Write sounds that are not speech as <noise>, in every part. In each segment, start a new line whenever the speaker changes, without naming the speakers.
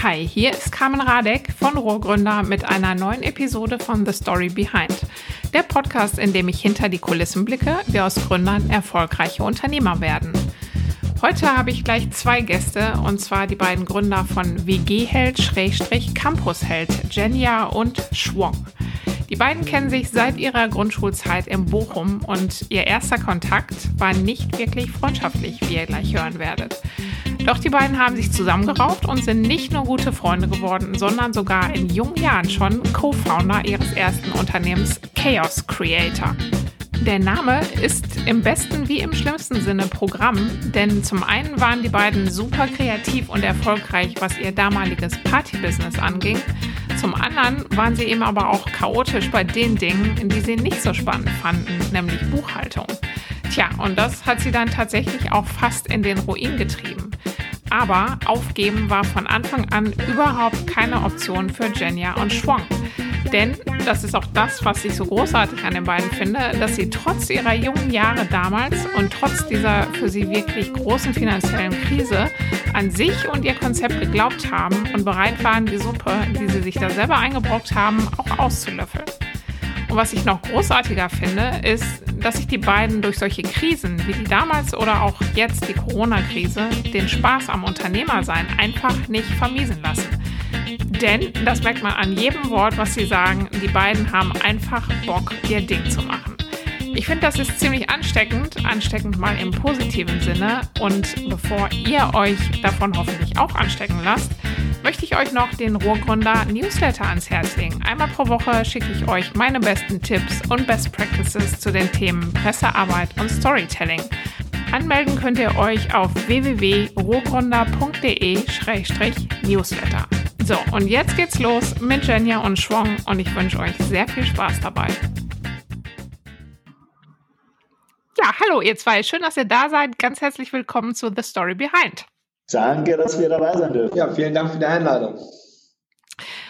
Hi, hier ist Carmen Radek von Rohrgründer mit einer neuen Episode von The Story Behind. Der Podcast, in dem ich hinter die Kulissen blicke, wie aus Gründern erfolgreiche Unternehmer werden. Heute habe ich gleich zwei Gäste und zwar die beiden Gründer von WG-Held-Campusheld, Jenja und Schwong. Die beiden kennen sich seit ihrer Grundschulzeit in Bochum und ihr erster Kontakt war nicht wirklich freundschaftlich, wie ihr gleich hören werdet. Doch die beiden haben sich zusammengerauft und sind nicht nur gute Freunde geworden, sondern sogar in jungen Jahren schon Co-Founder ihres ersten Unternehmens Chaos Creator. Der Name ist im besten wie im schlimmsten Sinne Programm, denn zum einen waren die beiden super kreativ und erfolgreich, was ihr damaliges Partybusiness anging. Zum anderen waren sie eben aber auch chaotisch bei den Dingen, die sie nicht so spannend fanden, nämlich Buchhaltung. Tja, und das hat sie dann tatsächlich auch fast in den Ruin getrieben. Aber aufgeben war von Anfang an überhaupt keine Option für Jenja und Schwong. Denn das ist auch das, was ich so großartig an den beiden finde, dass sie trotz ihrer jungen Jahre damals und trotz dieser für sie wirklich großen finanziellen Krise an sich und ihr Konzept geglaubt haben und bereit waren, die Suppe, die sie sich da selber eingebrockt haben, auch auszulöffeln. Und was ich noch großartiger finde, ist, dass sich die beiden durch solche Krisen wie die damals oder auch jetzt die Corona-Krise den Spaß am Unternehmersein einfach nicht vermiesen lassen. Denn, das merkt man an jedem Wort, was sie sagen, die beiden haben einfach Bock, ihr Ding zu machen. Ich finde, das ist ziemlich ansteckend, ansteckend mal im positiven Sinne. Und bevor ihr euch davon hoffentlich auch anstecken lasst, möchte ich euch noch den Ruhrgründer Newsletter ans Herz legen. Einmal pro Woche schicke ich euch meine besten Tipps und Best Practices zu den Themen Pressearbeit und Storytelling. Anmelden könnt ihr euch auf www.rohgründer.de-newsletter. So, und jetzt geht's los mit Jenja und Schwong und ich wünsche euch sehr viel Spaß dabei. Ja, hallo ihr zwei, schön, dass ihr da seid. Ganz herzlich willkommen zu The Story Behind.
Danke, dass wir dabei sein dürfen.
Ja, vielen Dank für die Einladung.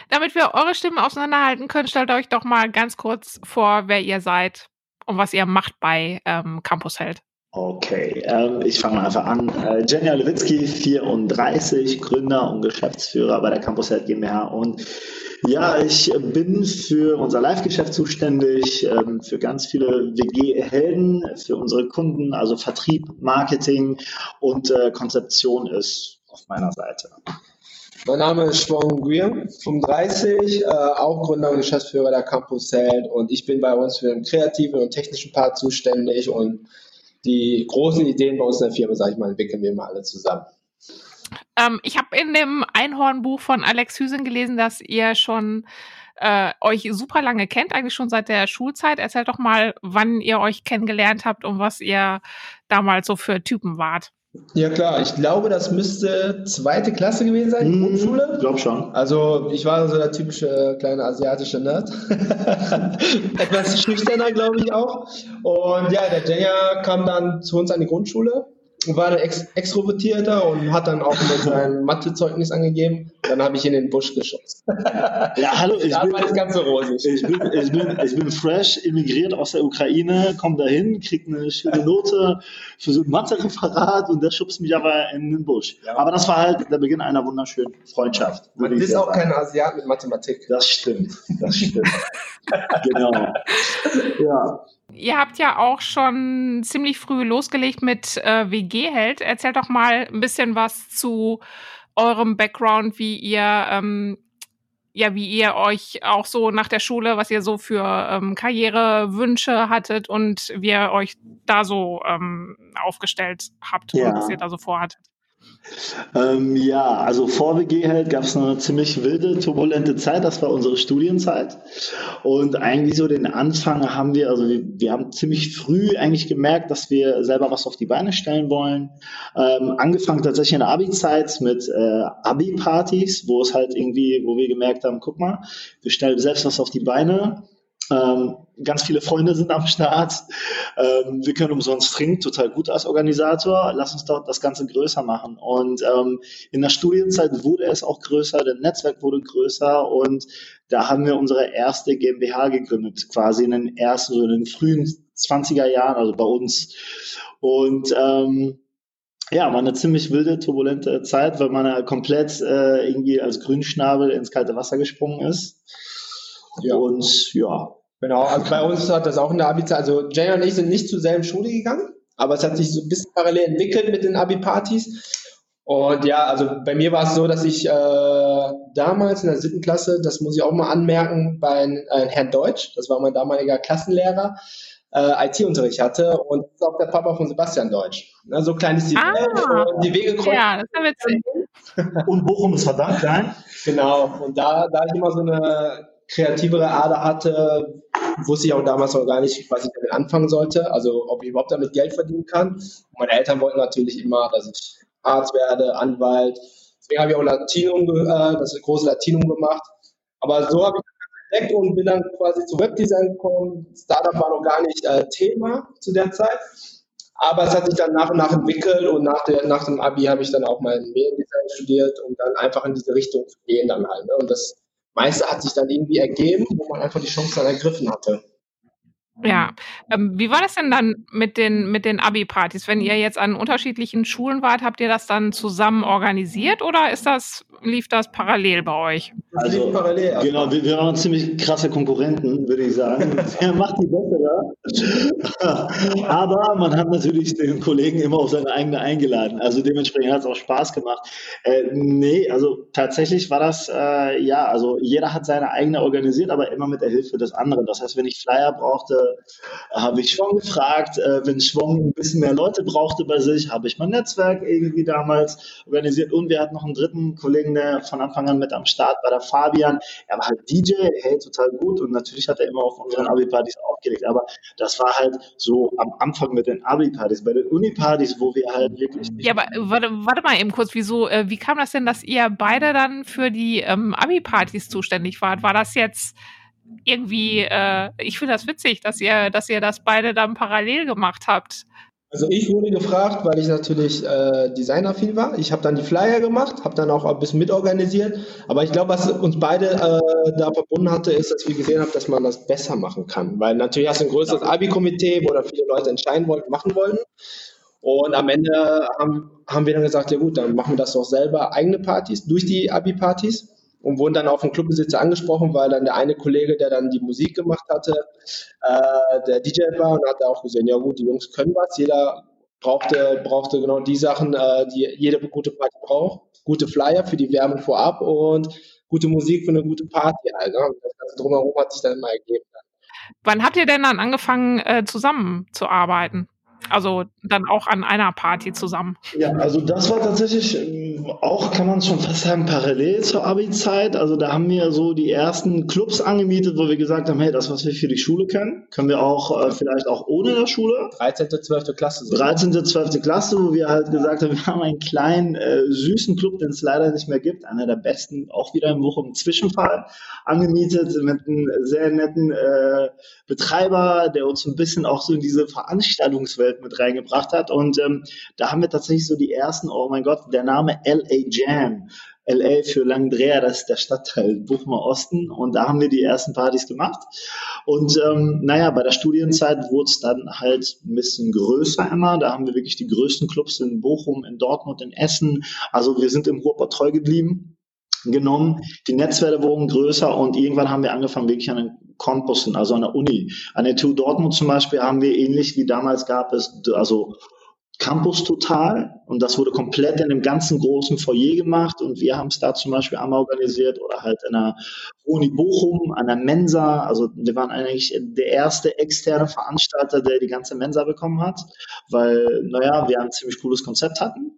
Damit wir eure Stimmen auseinanderhalten können, stellt euch doch mal ganz kurz vor, wer ihr seid und was ihr macht bei ähm, Campus Held.
Okay, ähm, ich fange mal einfach an. Äh, Jenja Lewitzki, 34, Gründer und Geschäftsführer bei der Campus Health GmbH. Und ja, ich bin für unser Live-Geschäft zuständig, ähm, für ganz viele WG-Helden, für unsere Kunden, also Vertrieb, Marketing und äh, Konzeption ist auf meiner Seite.
Mein Name ist Schwong Guillaume, 35, äh, auch Gründer und Geschäftsführer der Campus Held und ich bin bei uns für den kreativen und technischen Part zuständig und die großen Ideen bei uns in der Firma, sage ich mal, entwickeln wir mal alle zusammen.
Ähm, ich habe in dem Einhornbuch von Alex Hüsen gelesen, dass ihr schon äh, euch super lange kennt, eigentlich schon seit der Schulzeit. Erzählt doch mal, wann ihr euch kennengelernt habt und was ihr damals so für Typen wart.
Ja klar, ich glaube, das müsste zweite Klasse gewesen sein,
Mhm,
Grundschule.
Ich glaube schon.
Also ich war so der typische kleine asiatische Nerd. <laughs> Etwas schüchterner, glaube ich auch. Und ja, der Jenja kam dann zu uns an die Grundschule war dann ex extrovertierter und hat dann auch mit seinem Mathezeugnis angegeben. Dann habe ich ihn in den Busch geschossen. <laughs>
Ja, hallo, ich bin,
war das ganz so rosig.
ich, bin, ich, bin, ich bin fresh, immigriert aus der Ukraine, komme dahin, krieg eine schöne Note für so ein Mathe-Referat und der schubst mich aber in den Busch.
Ja.
Aber das war halt der Beginn einer wunderschönen Freundschaft.
Man ist auch
sagen.
kein Asiat mit Mathematik.
Das stimmt, das stimmt. <laughs> genau. Ja.
Ihr habt ja auch schon ziemlich früh losgelegt mit äh, WG-Held. Erzählt doch mal ein bisschen was zu eurem Background, wie ihr ähm, ja, wie ihr euch auch so nach der Schule, was ihr so für ähm, Karrierewünsche hattet und wie ihr euch da so ähm, aufgestellt habt
Ja.
und was ihr da so vorhattet.
Ähm, ja, also vor WG halt gab es eine ziemlich wilde, turbulente Zeit. Das war unsere Studienzeit. Und eigentlich so den Anfang haben wir, also wir, wir haben ziemlich früh eigentlich gemerkt, dass wir selber was auf die Beine stellen wollen. Ähm, angefangen tatsächlich in der Abi-Zeit mit äh, Abi-Partys, wo es halt irgendwie, wo wir gemerkt haben, guck mal, wir stellen selbst was auf die Beine. Ähm, ganz viele Freunde sind am Start. Ähm, wir können umsonst trinken, total gut als Organisator. Lass uns doch das Ganze größer machen. Und ähm, in der Studienzeit wurde es auch größer, das Netzwerk wurde größer und da haben wir unsere erste GmbH gegründet, quasi in den ersten, so in den frühen 20er Jahren, also bei uns. Und ähm, ja, war eine ziemlich wilde, turbulente Zeit, weil man ja komplett äh, irgendwie als Grünschnabel ins kalte Wasser gesprungen ist. Ja. Und ja.
Genau, also bei uns hat das auch in der Abi-Zeit, also Jay und ich sind nicht zur selben Schule gegangen, aber es hat sich so ein bisschen parallel entwickelt mit den Abi-Partys. Und ja, also bei mir war es so, dass ich äh, damals in der siebten Klasse, das muss ich auch mal anmerken, bei äh, Herrn Deutsch, das war mein damaliger Klassenlehrer, äh, IT-Unterricht hatte und das ist auch der Papa von Sebastian Deutsch. Ne, so klein ist die, ah, Welt, die Wege kreuzen. Ja, das ist
witzig. <laughs> und Bochum ist verdammt klein.
Genau, und da, da ich immer so eine kreativere Ader hatte, wusste ich auch damals noch gar nicht, was ich damit anfangen sollte, also ob ich überhaupt damit Geld verdienen kann. Und meine Eltern wollten natürlich immer, dass ich Arzt werde, Anwalt. Deswegen habe ich auch Latinum, äh, das große Latinum gemacht. Aber so habe ich entdeckt und bin dann quasi zu Webdesign gekommen. Startup war noch gar nicht äh, Thema zu der Zeit. Aber es hat sich dann nach und nach entwickelt und nach, der, nach dem Abi habe ich dann auch mein Mediendesign studiert und dann einfach in diese Richtung zu gehen dann halt. Ne? Und das meiste hat sich dann irgendwie ergeben, wo man einfach die Chance dann ergriffen hatte.
Ja, ähm, wie war das denn dann mit den, mit den Abi-Partys? Wenn ihr jetzt an unterschiedlichen Schulen wart, habt ihr das dann zusammen organisiert oder ist das, lief das parallel bei euch?
Also, parallel. Genau, wir, wir waren ziemlich krasse Konkurrenten, würde ich sagen. <laughs> Wer macht die bessere? <laughs> Aber man hat natürlich den Kollegen immer auf seine eigene eingeladen. Also dementsprechend hat es auch Spaß gemacht. Äh, nee, also tatsächlich war das, äh, ja, also jeder hat seine eigene organisiert, aber immer mit der Hilfe des anderen. Das heißt, wenn ich Flyer brauchte, habe ich Schwong gefragt. Äh, wenn Schwong ein bisschen mehr Leute brauchte bei sich, habe ich mein Netzwerk irgendwie damals organisiert. Und wir hatten noch einen dritten Kollegen, der von Anfang an mit am Start war, der Fabian. Er war halt DJ, hey, total gut. Und natürlich hat er immer auf unseren Abi-Partys aufgelegt. Aber das war halt so am Anfang mit den Abi-Partys. Bei den Uni-Partys, wo wir halt wirklich.
Ja, aber warte, warte mal eben kurz. Wieso, äh, wie kam das denn, dass ihr beide dann für die ähm, Abi-Partys zuständig wart? War das jetzt irgendwie, äh, ich finde das witzig, dass ihr, dass ihr das beide dann parallel gemacht habt.
Also ich wurde gefragt, weil ich natürlich äh, Designer-viel war. Ich habe dann die Flyer gemacht, habe dann auch ein bisschen mitorganisiert. Aber ich glaube, was uns beide äh, da verbunden hatte, ist, dass wir gesehen haben, dass man das besser machen kann. Weil natürlich hast du ein größeres Abi-Komitee, wo dann viele Leute entscheiden wollten, machen wollten. Und am Ende haben, haben wir dann gesagt, ja gut, dann machen wir das doch selber, eigene Partys, durch die Abi-Partys und wurden dann auf den Clubbesitzer angesprochen, weil dann der eine Kollege, der dann die Musik gemacht hatte, äh, der DJ war und hat auch gesehen, ja gut, die Jungs können was, jeder brauchte, brauchte genau die Sachen, äh, die jede gute Party braucht. Gute Flyer für die Werbung vorab und gute Musik für eine gute Party. Also, das Ganze drumherum hat sich dann immer ergeben.
Wann habt ihr denn dann angefangen, äh, zusammenzuarbeiten? Also dann auch an einer Party zusammen.
Ja, also das war tatsächlich ähm, auch, kann man schon fast sagen, parallel zur Abi-Zeit. Also da haben wir so die ersten Clubs angemietet, wo wir gesagt haben, hey, das, was wir für die Schule können, können wir auch äh, vielleicht auch ohne der Schule.
13., 12. Klasse.
So. 13., 12. Klasse, wo wir halt gesagt haben, <laughs> wir haben einen kleinen, äh, süßen Club, den es leider nicht mehr gibt. Einer der besten, auch wieder im Woche im Zwischenfall, angemietet mit einem sehr netten äh, Betreiber, der uns ein bisschen auch so in diese Veranstaltungswelt mit reingebracht hat. Und ähm, da haben wir tatsächlich so die ersten, oh mein Gott, der Name LA Jam. LA für Langdreher, das ist der Stadtteil Buchmer Osten. Und da haben wir die ersten Partys gemacht. Und ähm, naja, bei der Studienzeit wurde es dann halt ein bisschen größer immer. Da haben wir wirklich die größten Clubs in Bochum, in Dortmund, in Essen. Also wir sind im Ruhrpott treu geblieben genommen. Die Netzwerke wurden größer und irgendwann haben wir angefangen, wirklich an den Campussen, also an der Uni. An der TU Dortmund zum Beispiel haben wir ähnlich wie damals gab es, also Campus Total und das wurde komplett in einem ganzen großen Foyer gemacht und wir haben es da zum Beispiel einmal organisiert oder halt in der Uni Bochum, an der Mensa. Also wir waren eigentlich der erste externe Veranstalter, der die ganze Mensa bekommen hat, weil, naja, wir ein ziemlich cooles Konzept hatten.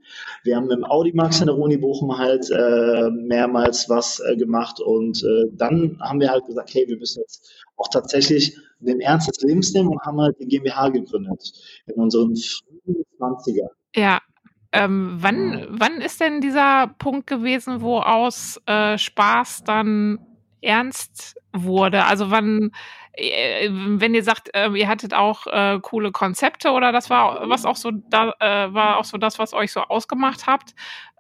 Wir haben im Audimax in der Uni Bochum halt äh, mehrmals was äh, gemacht und äh, dann haben wir halt gesagt, hey, wir müssen jetzt auch tatsächlich den Ernst des Lebens nehmen und haben halt die GmbH gegründet in unseren frühen 20er.
Ja. Ähm, wann, wann ist denn dieser Punkt gewesen, wo aus äh, Spaß dann ernst wurde? Also wann, äh, wenn ihr sagt, äh, ihr hattet auch äh, coole Konzepte oder das war was auch so da, äh, war auch so das, was euch so ausgemacht habt,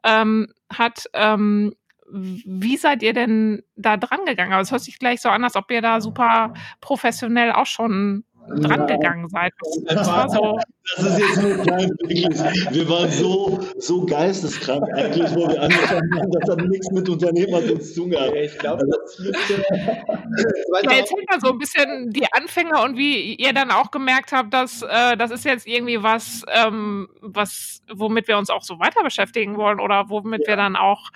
ähm, hat, ähm, wie seid ihr denn da dran gegangen? Also es hört sich gleich so an, als ob ihr da super professionell auch schon dran gegangen seid. Das war so.
Das ist jetzt nur klein, wirklich. Wir waren so, so geisteskrank eigentlich, wo wir angefangen haben. Das hat nichts mit Unternehmertum zu tun gehabt.
Ich glaube, das müsste. <laughs>
Ja, erzählt mal so ein bisschen die Anfänge und wie ihr dann auch gemerkt habt, dass äh, das ist jetzt irgendwie was, ähm, was, womit wir uns auch so weiter beschäftigen wollen oder womit wir dann auch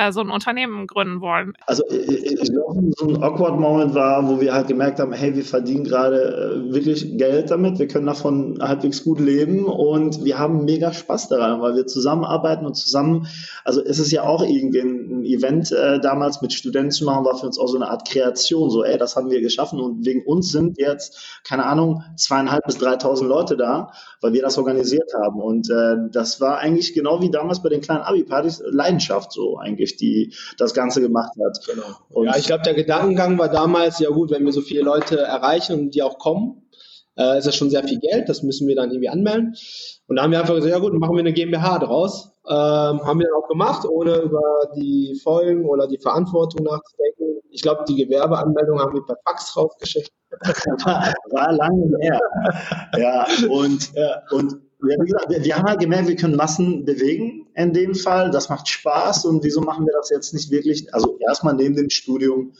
äh, so ein Unternehmen gründen wollen.
Also ich glaube, so ein awkward Moment war, wo wir halt gemerkt haben, hey, wir verdienen gerade äh, wirklich Geld damit, wir können davon halbwegs gut leben und wir haben mega Spaß daran, weil wir zusammenarbeiten und zusammen, also es ist ja auch irgendwie ein Event äh, damals mit Studenten zu machen, war für uns auch so eine Art Kreation, so ey, das haben wir geschaffen und wegen uns sind jetzt, keine Ahnung, zweieinhalb bis dreitausend Leute da, weil wir das organisiert haben und äh, das war eigentlich genau wie damals bei den kleinen Abi-Partys Leidenschaft so eigentlich die das Ganze gemacht hat.
Genau. Und ja, ich glaube, der Gedankengang war damals, ja gut, wenn wir so viele Leute erreichen und die auch kommen, äh, ist das schon sehr viel Geld, das müssen wir dann irgendwie anmelden. Und da haben wir einfach gesagt, ja gut, machen wir eine GmbH draus. Ähm, haben wir auch gemacht, ohne über die Folgen oder die Verantwortung nachzudenken. Ich glaube, die Gewerbeanmeldung haben wir per Fax rausgeschickt.
war, <laughs> war lange her. Ja, und, ja. und ja, wie gesagt, wir, wir, haben halt gemerkt, wir können Massen bewegen in dem Fall. Das macht Spaß und wieso machen wir das jetzt nicht wirklich? Also erstmal neben dem Studium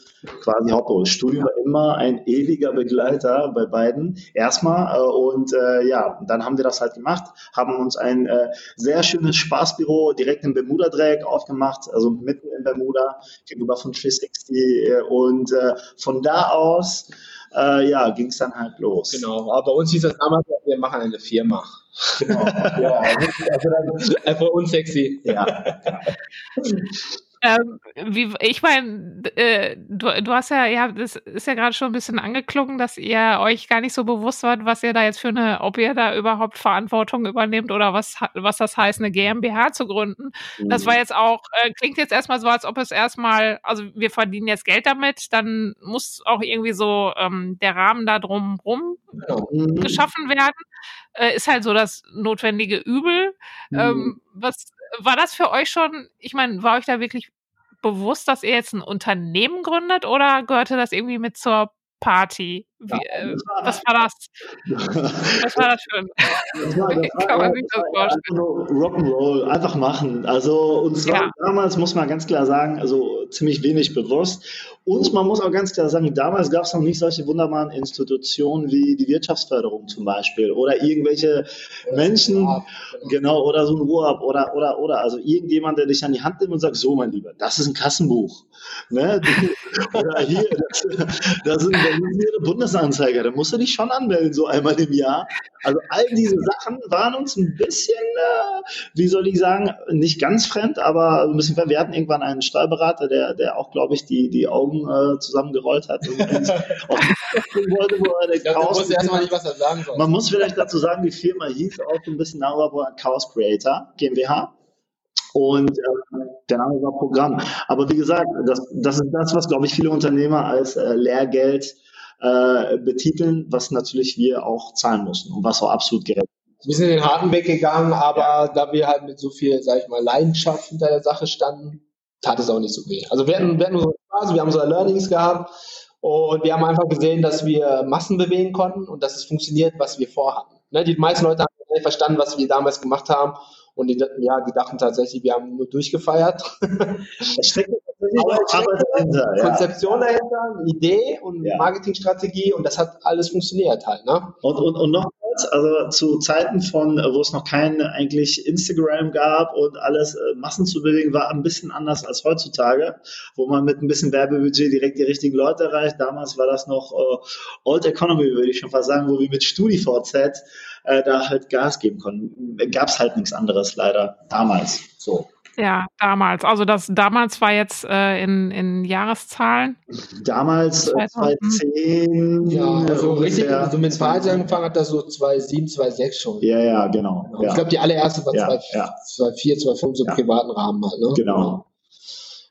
quasi Hauptberuf. Studium war immer ein ewiger Begleiter bei beiden. Erstmal äh, und äh, ja, dann haben wir das halt gemacht, haben uns ein äh, sehr schönes Spaßbüro direkt im Bermuda-Dreieck aufgemacht, also mitten in Bermuda gegenüber von 360 äh, und äh, von da aus äh, ja, ging es dann halt los.
Genau, aber bei uns hieß das damals, wir machen eine Firma. Genau. ja, also <laughs> einfach unsexy. Ja. <laughs>
Ähm, wie, ich meine, äh, du, du hast ja, ja, das ist ja gerade schon ein bisschen angeklungen, dass ihr euch gar nicht so bewusst wart, was ihr da jetzt für eine, ob ihr da überhaupt Verantwortung übernehmt oder was, was das heißt, eine GmbH zu gründen. Mhm. Das war mhm. jetzt auch, äh, klingt jetzt erstmal so, als ob es erstmal, also wir verdienen jetzt Geld damit, dann muss auch irgendwie so ähm, der Rahmen da drumrum genau. mhm. geschaffen werden. Äh, ist halt so das notwendige Übel. Ähm, mhm. Ähm, was war das für euch schon, ich meine, war euch da wirklich bewusst, dass ihr jetzt ein Unternehmen gründet oder gehörte das irgendwie mit zur Party? Wie, äh, was war das? <laughs> was war das für ein? Das war, <laughs> das
Kann man sich das vorstellen? Rock'n'Roll, einfach machen. Also uns war ja. damals, muss man ganz klar sagen, also ziemlich wenig bewusst. Und man muss auch ganz klar sagen, damals gab es noch nicht solche wunderbaren Institutionen wie die Wirtschaftsförderung zum Beispiel oder irgendwelche Menschen, genau. genau, oder so ein Ruhrab oder, oder, oder, also irgendjemand, der dich an die Hand nimmt und sagt, so mein Lieber, das ist ein Kassenbuch. Ne? <laughs> oder hier, das, sind, das sind Bundes Bundesanzeiger, da musst du dich schon anmelden, so einmal im Jahr. Also all diese Sachen waren uns ein bisschen, äh, wie soll ich sagen, nicht ganz fremd, aber ein bisschen fremd. Wir hatten irgendwann einen Steuerberater, der, der auch, glaube ich, die, die Augen äh, zusammengerollt hat. Und wollte, wo er ich glaub,
wusste erstmal nicht, was er sagen soll.
Man muss vielleicht dazu sagen, die Firma hieß auch ein bisschen darüber Chaos Creator GmbH. Und äh, der Name war Programm. Aber wie gesagt, das, das ist das, was, glaube ich, viele Unternehmer als äh, Lehrgeld äh, betiteln, was natürlich wir auch zahlen mussten und was auch absolut gerecht ist.
Wir sind den harten Weg gegangen, aber ja. da wir halt mit so viel, sag ich mal, Leidenschaft hinter der Sache standen, tat es auch nicht so weh. Also wir hatten, wir hatten so Spaß, wir haben so Learnings gehabt und wir haben einfach gesehen, dass wir Massen bewegen konnten und dass es funktioniert, was wir vorhatten. Ne, die meisten Leute haben verstanden, was wir damals gemacht haben und die, ja, die dachten tatsächlich, wir haben nur durchgefeiert. Es steckt <laughs> dahinter, ja. Konzeption dahinter, Idee und ja. Marketingstrategie und das hat alles funktioniert halt. Ne?
Und, und, und noch also zu Zeiten von, wo es noch kein eigentlich Instagram gab und alles äh, Massen zu bewegen, war ein bisschen anders als heutzutage, wo man mit ein bisschen Werbebudget direkt die richtigen Leute erreicht. Damals war das noch äh, Old Economy, würde ich schon fast sagen, wo wir mit StudiVZ äh, da halt Gas geben konnten. Gab es halt nichts anderes leider damals. So.
Ja, damals. Also das damals war jetzt äh, in, in Jahreszahlen.
Damals 2010.
Äh, ja, also richtig, also mit Verhalten angefangen hat das so 2007, 2006 schon.
Ja, ja, genau.
genau. Ja. Ich glaube, die allererste war ja, 2004, 2005, so im ja. privaten Rahmen halt. Ne?
Genau.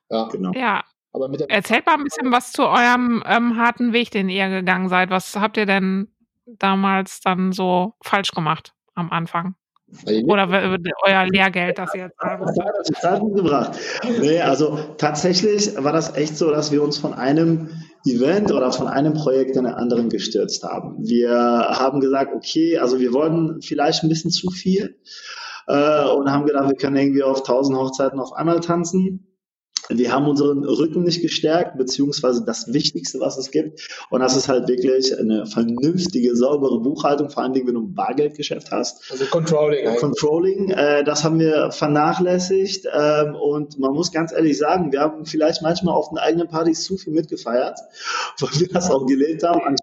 Ja. genau. Ja. Aber mit Erzählt mal ein bisschen was zu eurem ähm, harten Weg, den ihr gegangen seid. Was habt ihr denn damals dann so falsch gemacht am Anfang? Oder euer Lehrgeld, das ihr jetzt <laughs>
gebracht. Nee, also tatsächlich war das echt so, dass wir uns von einem Event oder von einem Projekt in den anderen gestürzt haben. Wir haben gesagt, okay, also wir wollten vielleicht ein bisschen zu viel äh, und haben gedacht, wir können irgendwie auf tausend Hochzeiten auf einmal tanzen. Wir haben unseren Rücken nicht gestärkt, beziehungsweise das Wichtigste, was es gibt. Und das ist halt wirklich eine vernünftige, saubere Buchhaltung, vor allem, wenn du ein Bargeldgeschäft hast.
Also Controlling.
Eigentlich. Controlling, äh, das haben wir vernachlässigt. Ähm, und man muss ganz ehrlich sagen, wir haben vielleicht manchmal auf den eigenen Partys zu viel mitgefeiert, <laughs> weil wir das auch gelebt haben,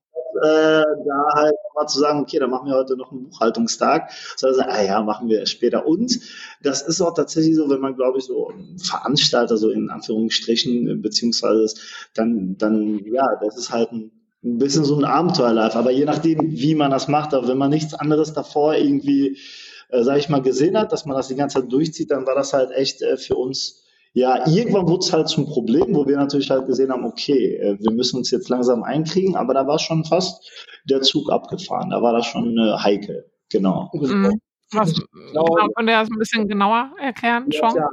äh, da halt mal zu sagen, okay, dann machen wir heute noch einen Buchhaltungstag, sondern sagen, ah ja, machen wir später. Und das ist auch tatsächlich so, wenn man, glaube ich, so Veranstalter, so in Anführungsstrichen, beziehungsweise dann, dann, ja, das ist halt ein ein bisschen so ein Abenteuerlife. Aber je nachdem, wie man das macht, aber wenn man nichts anderes davor irgendwie, äh, sage ich mal, gesehen hat, dass man das die ganze Zeit durchzieht, dann war das halt echt äh, für uns ja, irgendwann wurde es halt zum Problem, wo wir natürlich halt gesehen haben, okay, äh, wir müssen uns jetzt langsam einkriegen, aber da war schon fast der Zug abgefahren. Da war das schon äh, heikel. Genau.
Mhm. Was, genau, könnt ihr das ein bisschen genauer erklären, ja, ja.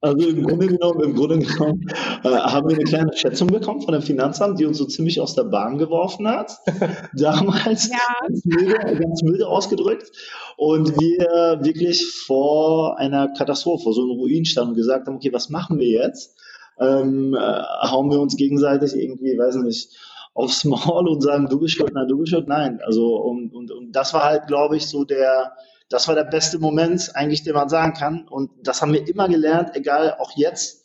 Also im Grunde genommen, im Grunde genommen äh, haben wir eine kleine Schätzung bekommen von dem Finanzamt, die uns so ziemlich aus der Bahn geworfen hat. <laughs> Damals ja. ganz, milde, ganz milde ausgedrückt. Und wir wirklich vor einer Katastrophe, vor so einem Ruin standen und gesagt haben, okay, was machen wir jetzt? Ähm, äh, hauen wir uns gegenseitig irgendwie, weiß nicht, aufs Maul und sagen, du bist schuld, nein, du bist schuld, nein. Also und, und, und das war halt, glaube ich, so der das war der beste Moment eigentlich, den man sagen kann. Und das haben wir immer gelernt, egal auch jetzt.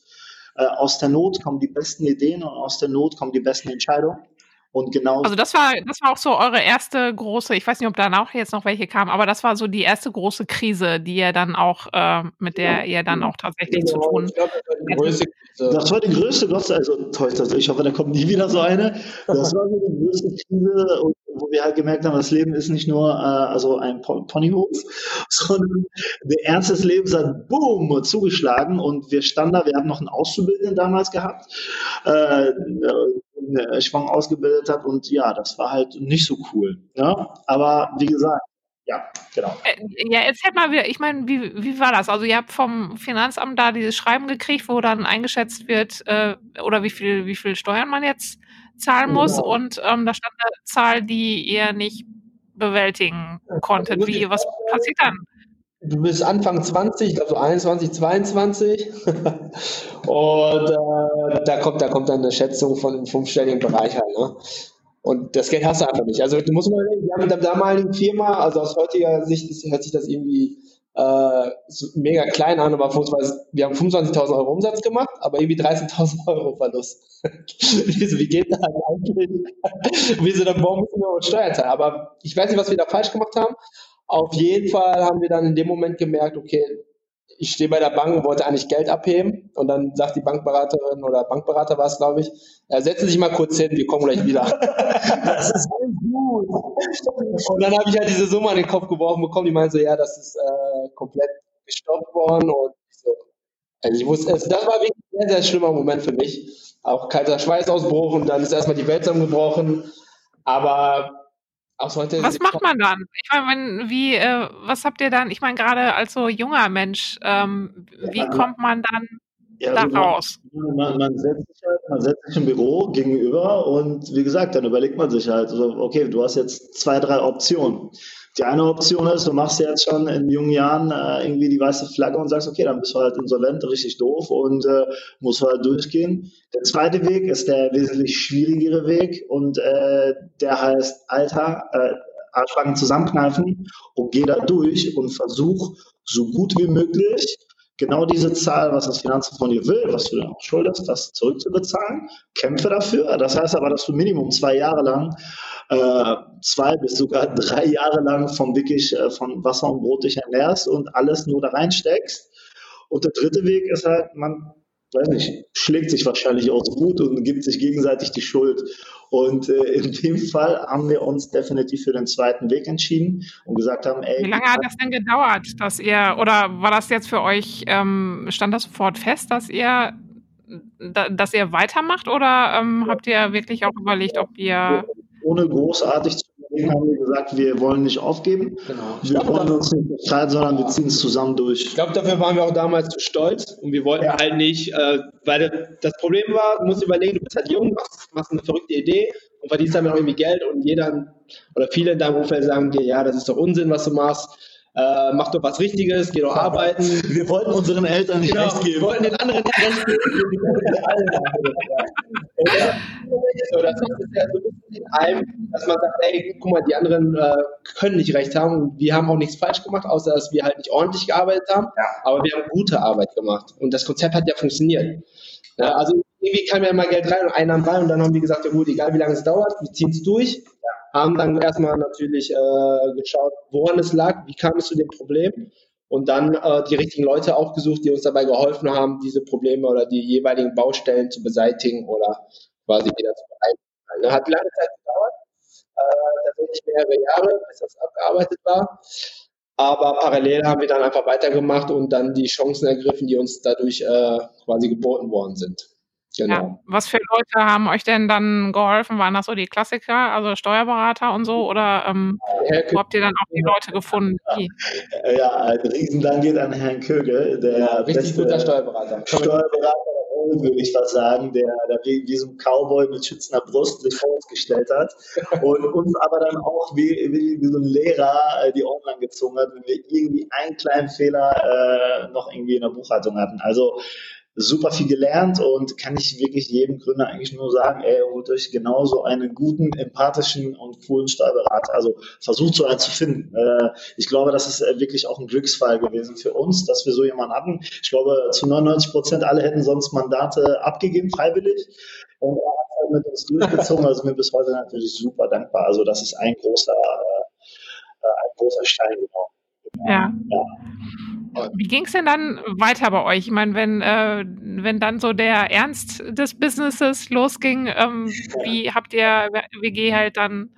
Äh, aus der Not kommen die besten Ideen und aus der Not kommen die besten Entscheidungen. Und genau.
Also das war, das war auch so eure erste große, ich weiß nicht, ob danach jetzt noch welche kamen, aber das war so die erste große Krise, die ihr dann auch, äh, mit der ihr dann auch tatsächlich genau. zu tun.
Das war die größte, Gott sei also ich hoffe, da kommt nie wieder so eine. Das war so die größte Krise, wo wir halt gemerkt haben, das Leben ist nicht nur äh, also ein Ponyhof, <laughs> sondern der Ernst des Lebens hat boom zugeschlagen und wir standen da, wir hatten noch einen Auszubildenden damals gehabt, äh, äh, Schwang ausgebildet hat und ja, das war halt nicht so cool. Ja? Aber wie gesagt, ja, genau.
Äh, ja, erzähl mal, ich meine, wie, wie war das? Also ihr habt vom Finanzamt da dieses Schreiben gekriegt, wo dann eingeschätzt wird, äh, oder wie viel, wie viel Steuern man jetzt zahlen muss genau. und ähm, da stand eine Zahl, die ihr nicht bewältigen konntet. Wie, was passiert dann?
Du bist Anfang 20, ich glaube so 21, 22. und äh, da, kommt, da kommt dann eine Schätzung von einem fünfstelligen Bereich halt. Ne? Und das Geld hast du einfach nicht. Also du musst mal wir haben mit der damaligen Firma, also aus heutiger Sicht ist, hört sich das irgendwie äh, so mega klein an, aber wir haben 25.000 Euro Umsatz gemacht, aber irgendwie 13.000 Euro Verlust. <laughs> wie, geht das eigentlich? <laughs> wie so, dann warum müssen wir Steuern zahlen? Aber ich weiß nicht, was wir da falsch gemacht haben. Auf jeden Fall haben wir dann in dem Moment gemerkt, okay, ich stehe bei der Bank und wollte eigentlich Geld abheben und dann sagt die Bankberaterin oder Bankberater war es, glaube ich, ja, setzen Sie sich mal kurz hin, wir kommen gleich wieder. <laughs> das ist gut. Und dann habe ich halt diese Summe an den Kopf geworfen bekommen, die meinte so, ja, das ist äh, komplett gestoppt worden und so. Also ich wusste, also das war wirklich ein sehr, sehr schlimmer Moment für mich. Auch kalter Schweißausbruch und dann ist erstmal die Welt zusammengebrochen. Aber
was macht man dann? Ich meine, wie, äh, was habt ihr dann? Ich meine, gerade als so junger Mensch, ähm, wie ja, kommt man dann ja, da raus?
Man, man, setzt sich halt, man setzt sich im Büro gegenüber und wie gesagt, dann überlegt man sich halt, also, okay, du hast jetzt zwei, drei Optionen. Die eine Option ist, du machst jetzt schon in jungen Jahren äh, irgendwie die weiße Flagge und sagst, okay, dann bist du halt insolvent, richtig doof und äh, musst halt durchgehen. Der zweite Weg ist der wesentlich schwierigere Weg und äh, der heißt, Alter, äh, Arschbacken zusammenkneifen und geh da durch und versuch so gut wie möglich genau diese Zahl, was das Finanzamt von dir will, was du dann auch schuldest, das zurückzubezahlen. Kämpfe dafür. Das heißt aber, dass du Minimum zwei Jahre lang äh, zwei bis sogar drei Jahre lang vom wirklich äh, von Wasser und Brot dich ernährst und alles nur da reinsteckst. Und der dritte Weg ist halt, man weiß nicht, schlägt sich wahrscheinlich aus Wut und gibt sich gegenseitig die Schuld. Und äh, in dem Fall haben wir uns definitiv für den zweiten Weg entschieden und gesagt haben, ey.
Wie lange hat das denn gedauert, dass ihr, oder war das jetzt für euch, ähm, stand das sofort fest, dass ihr, da, dass ihr weitermacht oder ähm, habt ihr wirklich auch überlegt, ob ihr
ohne großartig zu deswegen haben wir gesagt, wir wollen nicht aufgeben. Genau. Wir wollen uns nicht befreien, sondern wir ziehen es zusammen durch.
Ich glaube, dafür waren wir auch damals zu stolz und wir wollten ja. halt nicht, äh, weil das Problem war, du musst überlegen, du bist halt jung, machst, machst eine verrückte Idee und verdienst damit auch irgendwie Geld und jeder oder viele in deinem Umfeld sagen dir, ja, das ist doch Unsinn, was du machst äh, mach doch was Richtiges, geh doch arbeiten. <laughs>
Wir wollten unseren Eltern nicht genau, recht geben. Wir wollten den anderen nicht recht geben. <laughs>
so, das ist ja so ein bisschen in einem, dass man sagt, ey, guck mal, die anderen äh, können nicht recht haben und wir haben auch nichts falsch gemacht, außer dass wir halt nicht ordentlich gearbeitet haben, ja. aber wir haben gute Arbeit gemacht und das Konzept hat ja funktioniert. Ja, also irgendwie kam ja immer Geld rein und einer am Ball und dann haben wir gesagt, ja gut, egal wie lange es dauert, wir ziehen es durch haben dann erstmal natürlich äh, geschaut, woran es lag, wie kam es zu dem Problem und dann äh, die richtigen Leute auch gesucht, die uns dabei geholfen haben, diese Probleme oder die jeweiligen Baustellen zu beseitigen oder quasi wieder zu bereiten. Hat lange Zeit gedauert, äh, tatsächlich mehrere Jahre, bis das abgearbeitet war. Aber parallel haben wir dann einfach weitergemacht und dann die Chancen ergriffen, die uns dadurch äh, quasi geboten worden sind.
Genau. Ja. Was für Leute haben euch denn dann geholfen? Waren das so die Klassiker, also Steuerberater und so? Oder ähm, wo habt ihr dann auch die Leute gefunden?
Die? Ja, ein Riesendank geht an Herrn Kögel, der ja,
richtig guter Steuerberater.
Steuerberater würde ich was sagen, der, wie so ein Cowboy mit schützender Brust sich vor uns gestellt hat <laughs> und uns aber dann auch wie, wie, wie so ein Lehrer äh, die Ohren lang gezogen hat, wenn wir irgendwie einen kleinen Fehler äh, noch irgendwie in der Buchhaltung hatten. Also super viel gelernt und kann ich wirklich jedem Gründer eigentlich nur sagen, ey, holt euch genauso einen guten, empathischen und coolen Steuerberater. Also versucht so einen zu finden. Äh, ich glaube, das ist äh, wirklich auch ein Glücksfall gewesen für uns, dass wir so jemanden hatten. Ich glaube, zu 99 Prozent alle hätten sonst Mandate abgegeben, freiwillig. Und er hat halt mit uns durchgezogen, also mir bis heute natürlich super dankbar. Also das ist ein großer, äh, ein großer Stein geworden.
Ja. ja. Wie ging es denn dann weiter bei euch? Ich meine, wenn, äh, wenn dann so der Ernst des Businesses losging, ähm, wie habt ihr WG halt dann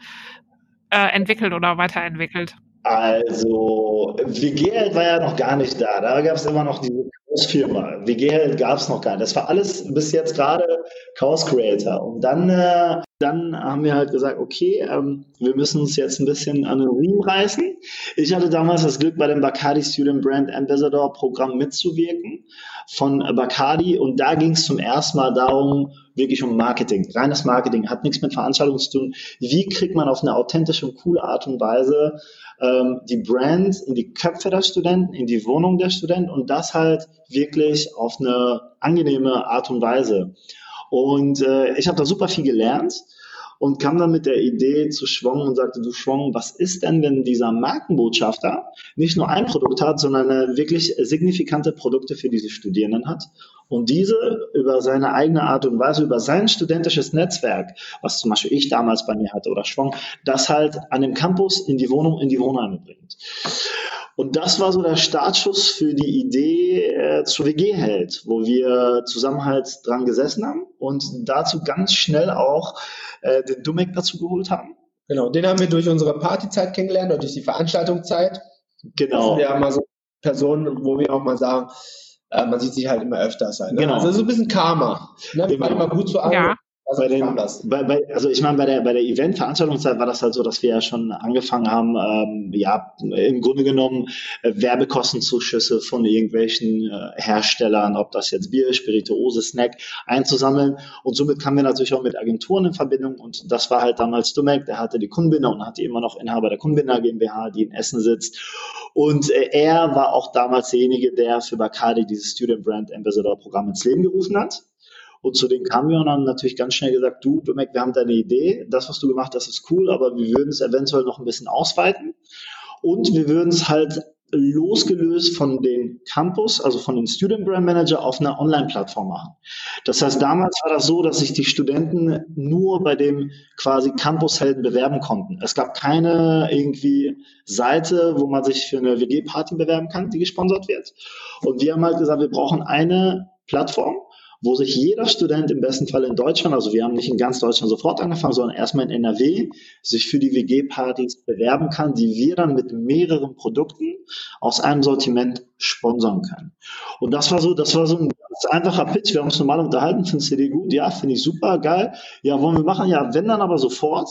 äh, entwickelt oder weiterentwickelt?
Also, WG war ja noch gar nicht da. Da gab es immer noch diese Großfirma. WG gab es noch gar nicht. Das war alles bis jetzt gerade Chaos Creator. Und dann, äh, dann haben wir halt gesagt, okay, ähm, wir müssen uns jetzt ein bisschen an den Riemen reißen. Ich hatte damals das Glück, bei dem Bacardi Student Brand Ambassador Programm mitzuwirken von Bacardi. Und da ging es zum ersten Mal darum, wirklich um Marketing. Reines Marketing hat nichts mit Veranstaltungen zu tun. Wie kriegt man auf eine authentische und coole Art und Weise ähm, die Brand in die Köpfe der Studenten, in die Wohnung der Studenten und das halt wirklich auf eine angenehme Art und Weise. Und äh, ich habe da super viel gelernt und kam dann mit der Idee zu Schwong und sagte, du Schwong, was ist denn, wenn dieser Markenbotschafter nicht nur ein Produkt hat, sondern wirklich signifikante Produkte für diese Studierenden hat und diese über seine eigene Art und Weise, über sein studentisches Netzwerk, was zum Beispiel ich damals bei mir hatte oder Schwong, das halt an dem Campus in die Wohnung, in die Wohnheime bringt. Und das war so der Startschuss für die Idee äh, zu WG hält, wo wir zusammen halt dran gesessen haben und dazu ganz schnell auch äh, den Dumek dazu geholt haben.
Genau, den haben wir durch unsere Partyzeit kennengelernt und durch die Veranstaltungszeit.
Genau.
Das sind ja mal so Personen, wo wir auch mal sagen, man sieht sich halt immer öfters. Halt, ne? Genau. Also so ein bisschen Karma. Ne? Genau. mal gut zu arbeiten. Ja.
Also, bei den, bei, bei, also ich meine, bei der, bei der Event-Veranstaltungszeit war das halt so, dass wir ja schon angefangen haben, ähm, ja, im Grunde genommen äh, Werbekostenzuschüsse von irgendwelchen äh, Herstellern, ob das jetzt Bier, Spirituose, Snack, einzusammeln. Und somit kamen wir natürlich auch mit Agenturen in Verbindung. Und das war halt damals Dumek, der hatte die Kundenbinder und hatte immer noch Inhaber der Kundenbinder GmbH, die in Essen sitzt. Und äh, er war auch damals derjenige, der für Bacardi dieses Student Brand Ambassador Programm ins Leben gerufen hat. Und zu denen kamen wir und haben natürlich ganz schnell gesagt, du, Domek, wir haben deine Idee, das, was du gemacht hast, ist cool, aber wir würden es eventuell noch ein bisschen ausweiten. Und wir würden es halt losgelöst von den Campus, also von den Student Brand Manager auf einer Online-Plattform machen. Das heißt, damals war das so, dass sich die Studenten nur bei dem quasi Campushelden bewerben konnten. Es gab keine irgendwie Seite, wo man sich für eine WG-Party bewerben kann, die gesponsert wird. Und wir haben halt gesagt, wir brauchen eine Plattform, wo sich jeder Student im besten Fall in Deutschland, also wir haben nicht in ganz Deutschland sofort angefangen, sondern erstmal in NRW, sich für die WG-Partys bewerben kann, die wir dann mit mehreren Produkten aus einem Sortiment sponsern können. Und das war so, das war so ein ganz einfacher Pitch. Wir haben uns normal unterhalten, findest du die gut? Ja, finde ich super, geil. Ja, wollen wir machen? Ja, wenn dann aber sofort.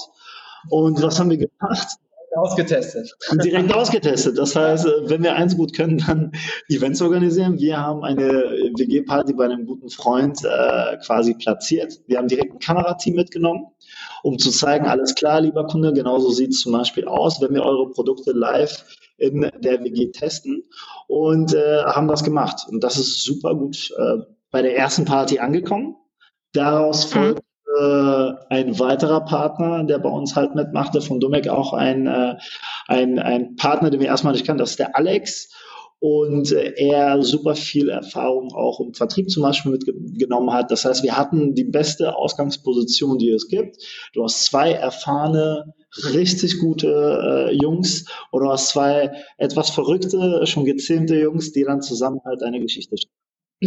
Und was haben wir gemacht?
Ausgetestet.
Direkt ausgetestet. Das heißt, äh, wenn wir eins gut können, dann Events organisieren. Wir haben eine WG-Party bei einem guten Freund äh, quasi platziert. Wir haben direkt ein Kamerateam mitgenommen, um zu zeigen, alles klar, lieber Kunde, genauso sieht es zum Beispiel aus, wenn wir eure Produkte live in der WG testen und äh, haben das gemacht. Und das ist super gut äh, bei der ersten Party angekommen. Daraus mhm. folgt äh, ein weiterer Partner, der bei uns halt mitmachte, von Dumek auch ein, äh, ein, ein Partner, den wir erstmal nicht kannten, das ist der Alex und äh, er super viel Erfahrung auch im Vertrieb zum Beispiel mitgenommen hat. Das heißt, wir hatten die beste Ausgangsposition, die es gibt. Du hast zwei erfahrene, richtig gute äh, Jungs oder hast zwei etwas verrückte, schon gezähmte Jungs, die dann zusammen halt eine Geschichte schreiben.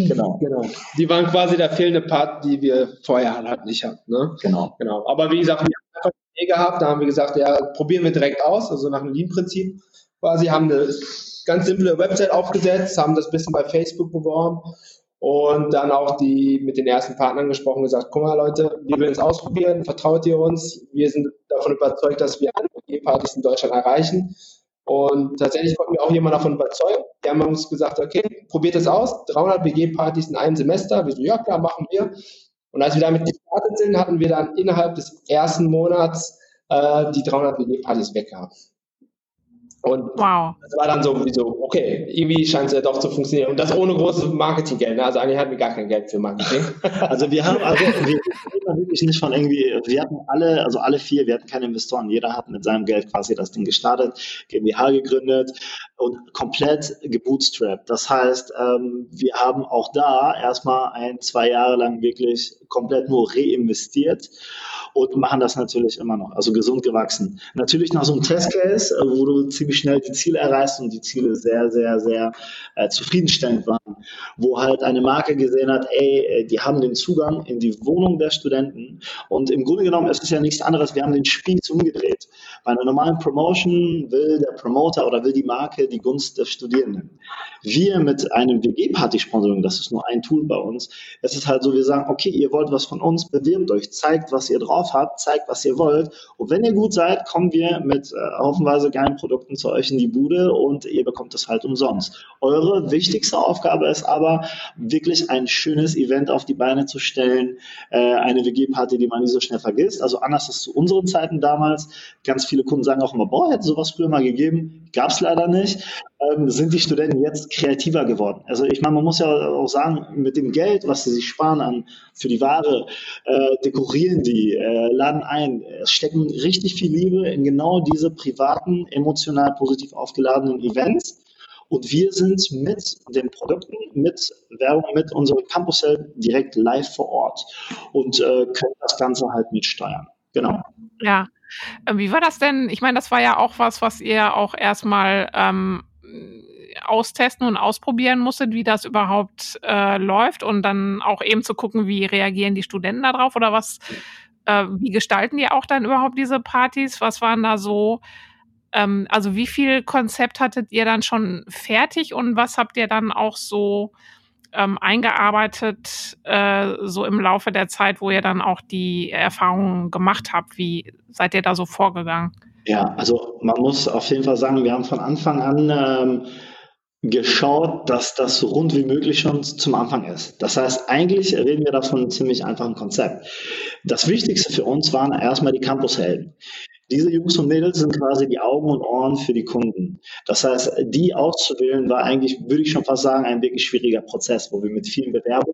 Genau. <laughs> genau. Die waren quasi der fehlende Part, die wir vorher halt nicht hatten. Ne?
Genau.
genau. Aber wie gesagt, wir haben einfach eine Idee gehabt, da haben wir gesagt, ja, probieren wir direkt aus, also nach dem Lean-Prinzip. Quasi haben eine ganz simple Website aufgesetzt, haben das bisschen bei Facebook beworben und dann auch die mit den ersten Partnern gesprochen gesagt, guck mal Leute, wir wollen es ausprobieren, vertraut ihr uns, wir sind davon überzeugt, dass wir alle Partys in Deutschland erreichen und tatsächlich konnten wir auch jemanden davon überzeugen. Die haben uns gesagt, okay, probiert es aus. 300 BG-Partys in einem Semester. Wir so, ja klar, machen wir. Und als wir damit gestartet sind, hatten wir dann innerhalb des ersten Monats äh, die 300 BG-Partys weggehabt. Und wow. das war dann so wie so, okay, irgendwie scheint es ja doch zu funktionieren. Und das ohne großes Marketinggeld. Ne? Also eigentlich hatten wir gar kein Geld für Marketing. <laughs>
Also wir haben, also wir reden wirklich nicht von irgendwie, wir hatten alle, also alle vier, wir hatten keine Investoren. Jeder hat mit seinem Geld quasi das Ding gestartet, GmbH gegründet und komplett gebootstrapped. Das heißt, ähm, wir haben auch da erstmal ein, zwei Jahre lang wirklich komplett nur reinvestiert und machen das natürlich immer noch, also gesund gewachsen. Natürlich nach so einem Testcase, äh, wo du ziemlich schnell die Ziele erreichst und die Ziele sehr, sehr, sehr äh, zufriedenstellend waren, wo halt eine Marke gesehen hat, ey, äh, die haben den Zugang in die Wohnung der Studenten und im Grunde genommen ist es ja nichts anderes, wir haben den Spieß umgedreht. Bei einer normalen Promotion will der Promoter oder will die Marke die Gunst der Studierenden. Wir mit einem WG-Party-Sponsoring, das ist nur ein Tool bei uns, es ist halt so, wir sagen, okay, ihr wollt was von uns, bewirbt euch, zeigt, was ihr drauf habt, zeigt, was ihr wollt. Und wenn ihr gut seid, kommen wir mit äh, haufenweise geilen Produkten zu euch in die Bude und ihr bekommt es halt umsonst. Eure wichtigste Aufgabe ist aber, wirklich ein schönes Event auf die Beine zu stellen, äh, eine WG-Party, die man nie so schnell vergisst. Also anders als zu unseren Zeiten damals. Ganz viele Kunden sagen auch immer, boah, hätte sowas früher mal gegeben. Gab es leider nicht. Ähm, sind die Studenten jetzt kreativer geworden? Also ich meine, man muss ja auch sagen, mit dem Geld, was sie sich sparen an für die Ware, äh, dekorieren die, äh, laden ein, es stecken richtig viel Liebe in genau diese privaten, emotional positiv aufgeladenen Events. Und wir sind mit den Produkten, mit Werbung, mit unserem Campus direkt live vor Ort und äh, können das Ganze halt mitsteuern. Genau.
Ja. Äh, wie war das denn? Ich meine, das war ja auch was, was ihr auch erstmal ähm, austesten und ausprobieren musstet, wie das überhaupt äh, läuft und dann auch eben zu gucken, wie reagieren die Studenten darauf oder was, äh, wie gestalten die auch dann überhaupt diese Partys? Was waren da so, ähm, also wie viel Konzept hattet ihr dann schon fertig und was habt ihr dann auch so ähm, eingearbeitet, äh, so im Laufe der Zeit, wo ihr dann auch die Erfahrungen gemacht habt? Wie seid ihr da so vorgegangen?
Ja, also man muss auf jeden Fall sagen, wir haben von Anfang an ähm, geschaut, dass das so rund wie möglich schon zum Anfang ist. Das heißt, eigentlich reden wir da von einem ziemlich einfachen Konzept. Das Wichtigste für uns waren erstmal die Campushelden. Diese Jungs und Mädels sind quasi die Augen und Ohren für die Kunden. Das heißt, die auszuwählen war eigentlich, würde ich schon fast sagen, ein wirklich schwieriger Prozess, wo wir mit vielen Bewerbungen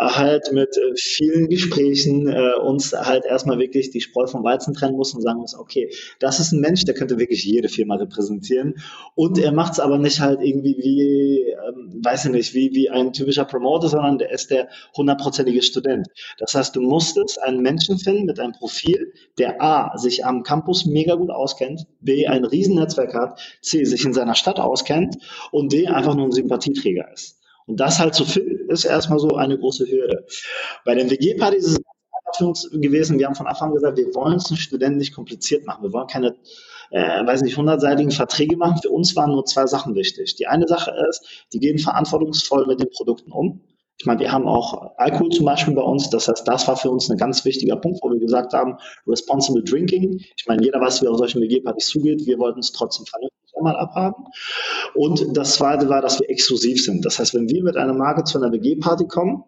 halt mit äh, vielen Gesprächen äh, uns halt erstmal wirklich die Spreu vom Weizen trennen muss und sagen muss, okay, das ist ein Mensch, der könnte wirklich jede Firma repräsentieren und er macht es aber nicht halt irgendwie wie, ähm, weiß ich nicht, wie, wie ein typischer Promoter, sondern der ist der hundertprozentige Student. Das heißt, du musstest einen Menschen finden mit einem Profil, der A, sich am Campus mega gut auskennt, B, ein Riesennetzwerk hat, C, sich in seiner Stadt auskennt und D, einfach nur ein Sympathieträger ist. Und das halt zu finden, ist erstmal so eine große Hürde. Bei den WG-Partys ist es für uns gewesen, wir haben von Anfang an gesagt, wir wollen es den Studenten nicht kompliziert machen. Wir wollen keine äh, weiß nicht, hundertseitigen Verträge machen. Für uns waren nur zwei Sachen wichtig. Die eine Sache ist, die gehen verantwortungsvoll mit den Produkten um. Ich meine, wir haben auch Alkohol zum Beispiel bei uns. Das heißt, das war für uns ein ganz wichtiger Punkt, wo wir gesagt haben, responsible drinking. Ich meine, jeder weiß, wie auf solchen WG-Partys zugeht. Wir wollten es trotzdem vernünftig einmal abhaben. Und das zweite war, dass wir exklusiv sind. Das heißt, wenn wir mit einer Marke zu einer WG-Party kommen,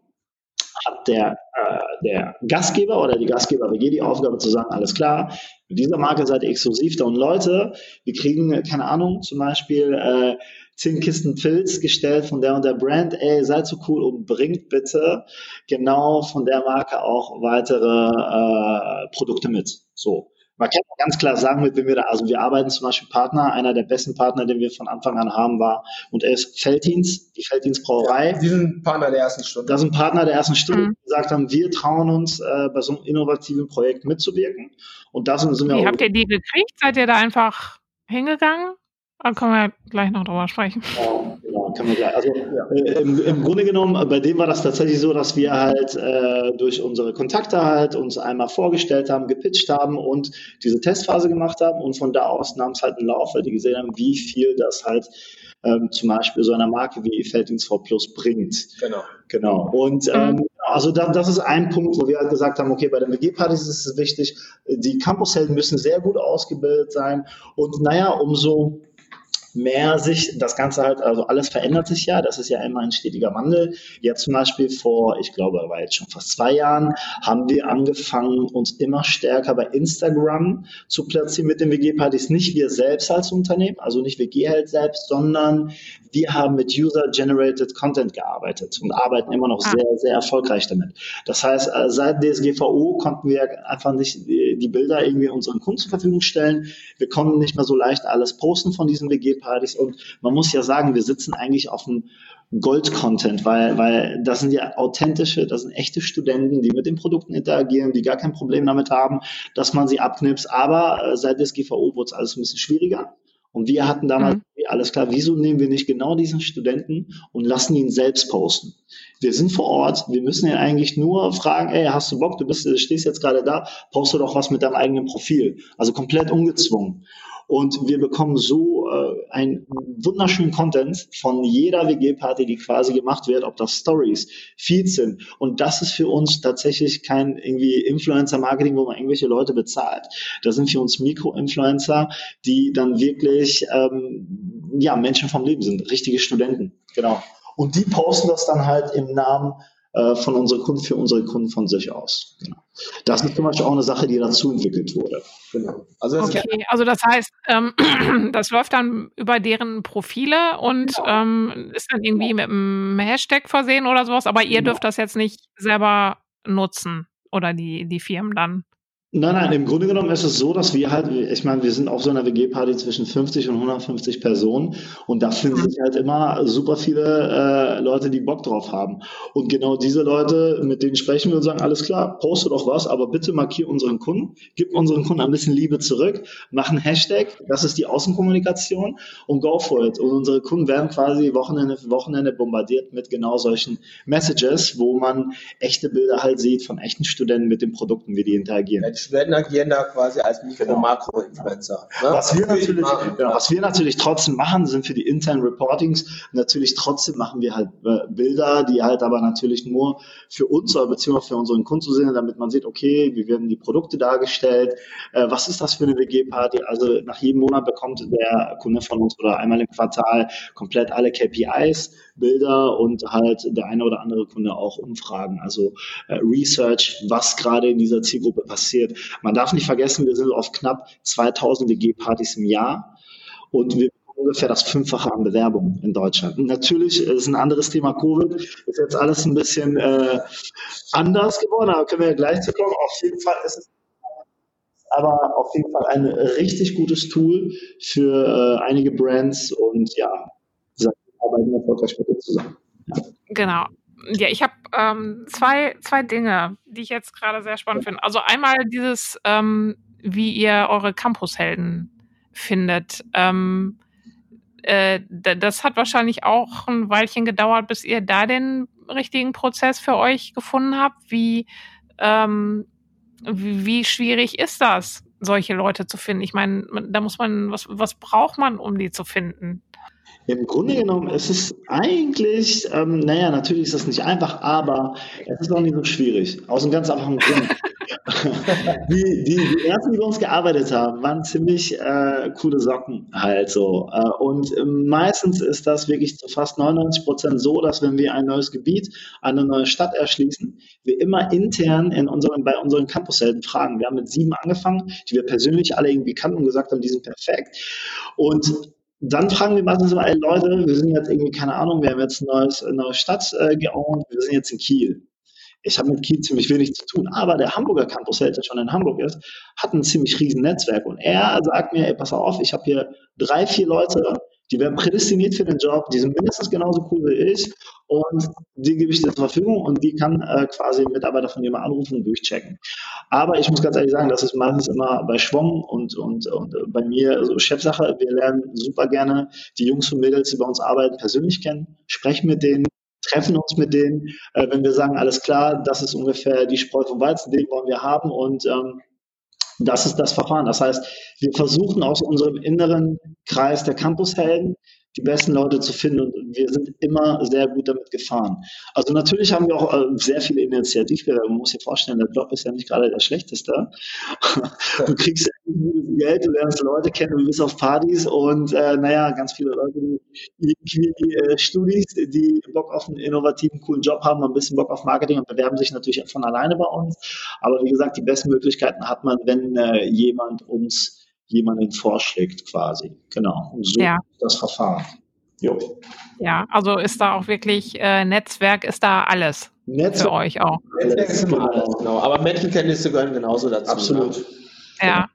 hat der, äh, der Gastgeber oder die Gastgeber WG die Aufgabe zu sagen, alles klar, mit dieser Marke seid ihr exklusiv da und Leute, wir kriegen, keine Ahnung, zum Beispiel äh, zehn Kisten Pilz gestellt von der und der Brand, ey, seid so cool und bringt bitte genau von der Marke auch weitere äh, Produkte mit. So. Man kann ganz klar sagen, mit wem wir da, also wir arbeiten zum Beispiel Partner, einer der besten Partner, den wir von Anfang an haben, war und er ist Felddienst, die Felddienst Brauerei. Ja,
die sind Partner der ersten Stunde.
Das sind Partner der ersten Stunde, mhm. die gesagt haben, wir trauen uns, äh, bei so einem innovativen Projekt mitzuwirken. Und das sind wir
Wie auch. Habt ihr die gekriegt? Seid ihr da einfach hingegangen? Da können wir gleich noch drüber sprechen.
Ja, genau, können wir gleich. Also äh, im, im, Grunde genommen, bei dem war das tatsächlich so, dass wir halt äh, durch unsere Kontakte halt uns einmal vorgestellt haben, gepitcht haben und diese Testphase gemacht haben und von da aus nahm es halt einen Lauf, weil die gesehen haben, wie viel das halt ähm, zum Beispiel so einer Marke wie Felddienst V Plus bringt. Genau. Genau. Und ähm, also da, das ist ein Punkt, wo wir halt gesagt haben, okay, bei den WG-Partys ist es wichtig, die Campushelden müssen sehr gut ausgebildet sein und naja, umso mehr sich das Ganze halt, also alles verändert sich ja, das ist ja immer ein stetiger Wandel. Jetzt zum Beispiel vor, ich glaube, war jetzt schon fast zwei Jahren, haben wir angefangen, uns immer stärker bei Instagram zu platzieren mit den WG-Partys. Nicht wir selbst als Unternehmen, also nicht WG halt selbst, sondern wir haben mit User-Generated Content gearbeitet und arbeiten immer noch ah. sehr, sehr erfolgreich damit. Das heißt, äh, seit DSGVO konnten wir einfach nicht die Bilder irgendwie unseren Kunden zur Verfügung stellen. Wir konnten nicht mehr so leicht alles posten von diesen WG-Partys und man muss ja sagen, wir sitzen eigentlich auf dem Gold-Content, weil, weil das sind ja authentische, das sind echte Studenten, die mit den Produkten interagieren, die gar kein Problem damit haben, dass man sie abknipst. Aber äh, seit DSGVO wurde es alles ein bisschen schwieriger. Und wir hatten damals, mhm. alles klar, wieso nehmen wir nicht genau diesen Studenten und lassen ihn selbst posten? Wir sind vor Ort, wir müssen ihn eigentlich nur fragen, ey, hast du Bock, du bist, stehst jetzt gerade da, poste doch was mit deinem eigenen Profil. Also komplett ungezwungen. Und wir bekommen so äh, einen wunderschönen Content von jeder WG-Party, die quasi gemacht wird, ob das Stories, Feeds sind. Und das ist für uns tatsächlich kein irgendwie Influencer-Marketing, wo man irgendwelche Leute bezahlt. Das sind für uns Mikro-Influencer, die dann wirklich ähm, ja, Menschen vom Leben sind, richtige Studenten. Genau. Und die posten das dann halt im Namen äh, von unseren Kunden für unsere Kunden von sich aus. Genau. Das ist zum Beispiel auch eine Sache, die dazu entwickelt wurde.
Genau. Also das okay, also das heißt, ähm, <clears throat> das läuft dann über deren Profile und genau. ähm, ist dann irgendwie mit einem Hashtag versehen oder sowas, aber ihr genau. dürft das jetzt nicht selber nutzen oder die, die Firmen dann.
Nein, nein, im Grunde genommen ist es so, dass wir halt, ich meine, wir sind auf so einer WG-Party zwischen 50 und 150 Personen und da finden sich halt immer super viele äh, Leute, die Bock drauf haben. Und genau diese Leute, mit denen sprechen wir und sagen, alles klar, poste doch was, aber bitte markier unseren Kunden, gib unseren Kunden ein bisschen Liebe zurück, mach einen Hashtag, das ist die Außenkommunikation und go for it. Und unsere Kunden werden quasi Wochenende für Wochenende bombardiert mit genau solchen Messages, wo man echte Bilder halt sieht von echten Studenten mit den Produkten, wie die interagieren.
Studenten agieren da quasi als Mikro-Makro-Influencer.
Ne? Was, wir natürlich, genau, was wir natürlich trotzdem machen, sind für die internen Reportings, natürlich trotzdem machen wir halt äh, Bilder, die halt aber natürlich nur für uns oder beziehungsweise für unseren Kunden zu sehen, damit man sieht, okay, wie werden die Produkte dargestellt, äh, was ist das für eine WG-Party? Also nach jedem Monat bekommt der Kunde von uns oder einmal im Quartal komplett alle KPIs, Bilder und halt der eine oder andere Kunde auch Umfragen, also äh, Research, was gerade in dieser Zielgruppe passiert. Man darf nicht vergessen, wir sind auf knapp 2000 WG-Partys im Jahr und wir ungefähr das Fünffache an Bewerbungen in Deutschland. Natürlich ist ein anderes Thema Covid, ist jetzt alles ein bisschen äh, anders geworden, aber können wir ja gleich zu kommen. Auf jeden Fall ist es aber auf jeden Fall ein richtig gutes Tool für äh, einige Brands und ja, arbeiten erfolgreich mit dir zusammen.
Ja. Genau. Ja, ich habe ähm, zwei, zwei Dinge, die ich jetzt gerade sehr spannend ja. finde. Also einmal dieses, ähm, wie ihr eure Campushelden findet. Ähm, äh, das hat wahrscheinlich auch ein Weilchen gedauert, bis ihr da den richtigen Prozess für euch gefunden habt. Wie, ähm, wie, wie schwierig ist das, solche Leute zu finden? Ich meine, da muss man, was, was braucht man, um die zu finden?
Im Grunde genommen ist es eigentlich, ähm, naja, natürlich ist das nicht einfach, aber es ist auch nicht so schwierig. Aus einem ganz einfachen Grund. <laughs> die, die, die, ersten, die bei uns gearbeitet haben, waren ziemlich äh, coole Socken halt so. Äh, und meistens ist das wirklich zu fast 99 Prozent so, dass wenn wir ein neues Gebiet, eine neue Stadt erschließen, wir immer intern in unseren, bei unseren Campushelden fragen. Wir haben mit sieben angefangen, die wir persönlich alle irgendwie kannten und gesagt haben, die sind perfekt. Und dann fragen wir meistens immer, ey Leute, wir sind jetzt irgendwie, keine Ahnung, wir haben jetzt eine, neue Stadt äh, geowned, wir sind jetzt in Kiel. Ich habe mit Kiel ziemlich wenig zu tun, aber der Hamburger Campus, der schon in Hamburg ist, hat ein ziemlich riesen Netzwerk und er sagt mir, ey, pass auf, ich habe hier drei, vier Leute, die werden prädestiniert für den Job, die sind mindestens genauso cool wie ich und die gebe ich dir zur Verfügung und die kann äh, quasi Mitarbeiter von dir mal anrufen und durchchecken. Aber ich muss ganz ehrlich sagen, das ist meistens immer bei Schwung und, und, und äh, bei mir so Chefsache. Wir lernen super gerne die Jungs und Mädels, die bei uns arbeiten, persönlich kennen, sprechen mit denen, treffen uns mit denen, äh, wenn wir sagen, alles klar, das ist ungefähr die Spreu vom Weizen, den wollen wir haben und ähm, das ist das Verfahren. Das heißt, wir versuchen aus unserem inneren Kreis der Campushelden die besten Leute zu finden und wir sind immer sehr gut damit gefahren. Also natürlich haben wir auch äh, sehr viele Initiativbewerber. Man muss sich vorstellen, der Job ist ja nicht gerade der schlechteste. <laughs> Du kriegst Geld, du lernst Leute kennen, du bist auf Partys und äh, naja, ganz viele Leute, die, die, die äh, Studis, die Bock auf einen innovativen, coolen Job haben, ein bisschen Bock auf Marketing und bewerben sich natürlich von alleine bei uns. Aber wie gesagt, die besten Möglichkeiten hat man, wenn äh, jemand uns jemanden vorschlägt quasi. Genau. Und so ja. das Verfahren.
Jo. Ja, also ist da auch wirklich äh, Netzwerk, ist da alles Netzwerk, für euch auch. Netzwerk ist
immer alles, genau. Aber Menschenkenntnisse gehören genauso dazu.
Absolut.
Ne? Ja.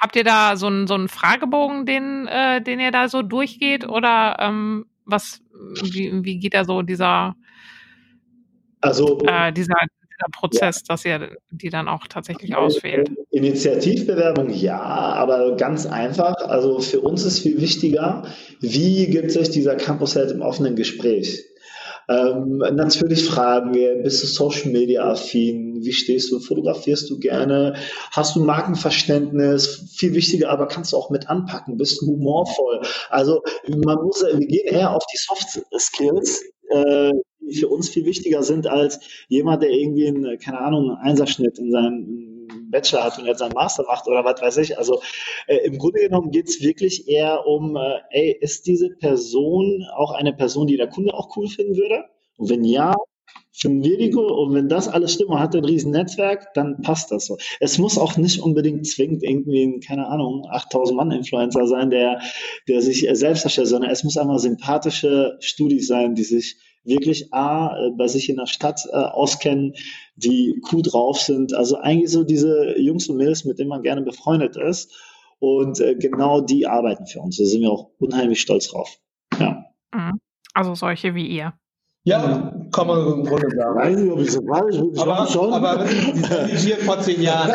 Habt ihr da so einen, so einen Fragebogen, den, äh, den ihr da so durchgeht? Oder ähm, was, wie, wie geht da so dieser, also, äh, dieser, dieser Prozess, ja. dass ihr die dann auch tatsächlich auswählt?
Initiativbewerbung ja, aber ganz einfach. Also für uns ist viel wichtiger, wie gibt sich dieser Campus halt im offenen Gespräch? Ähm, natürlich fragen wir, bist du Social Media affin? Wie stehst du? Fotografierst du gerne? Hast du Markenverständnis? Viel wichtiger, aber kannst du auch mit anpacken? Bist du humorvoll? Also man muss, wir gehen eher auf die Soft Skills, äh, die für uns viel wichtiger sind als jemand, der irgendwie einen, keine Ahnung, einen Einserschnitt in seinem Bachelor hat und jetzt seinen Master macht oder was weiß ich. Also äh, im Grunde genommen geht es wirklich eher um, äh, ey, ist diese Person auch eine Person, die der Kunde auch cool finden würde? Und wenn ja, finden wir die cool. Und wenn das alles stimmt und hat ein riesen Netzwerk, dann passt das so. Es muss auch nicht unbedingt zwingend irgendwie ein, keine Ahnung, 8000 Mann Influencer sein, der, der sich selbst erstellt, sondern es muss einfach sympathische Studis sein, die sich wirklich A, äh, bei sich in der Stadt äh, auskennen, die cool drauf sind. Also eigentlich so diese Jungs und Mädels, mit denen man gerne befreundet ist. Und äh, genau die arbeiten für uns. Da sind wir auch unheimlich stolz drauf. Ja.
Mhm. Also solche wie ihr.
Ja, kann man im Grunde sagen. Weiß nicht, ob ich so weiß, ich aber, schon. Aber wie wir vor zehn Jahren.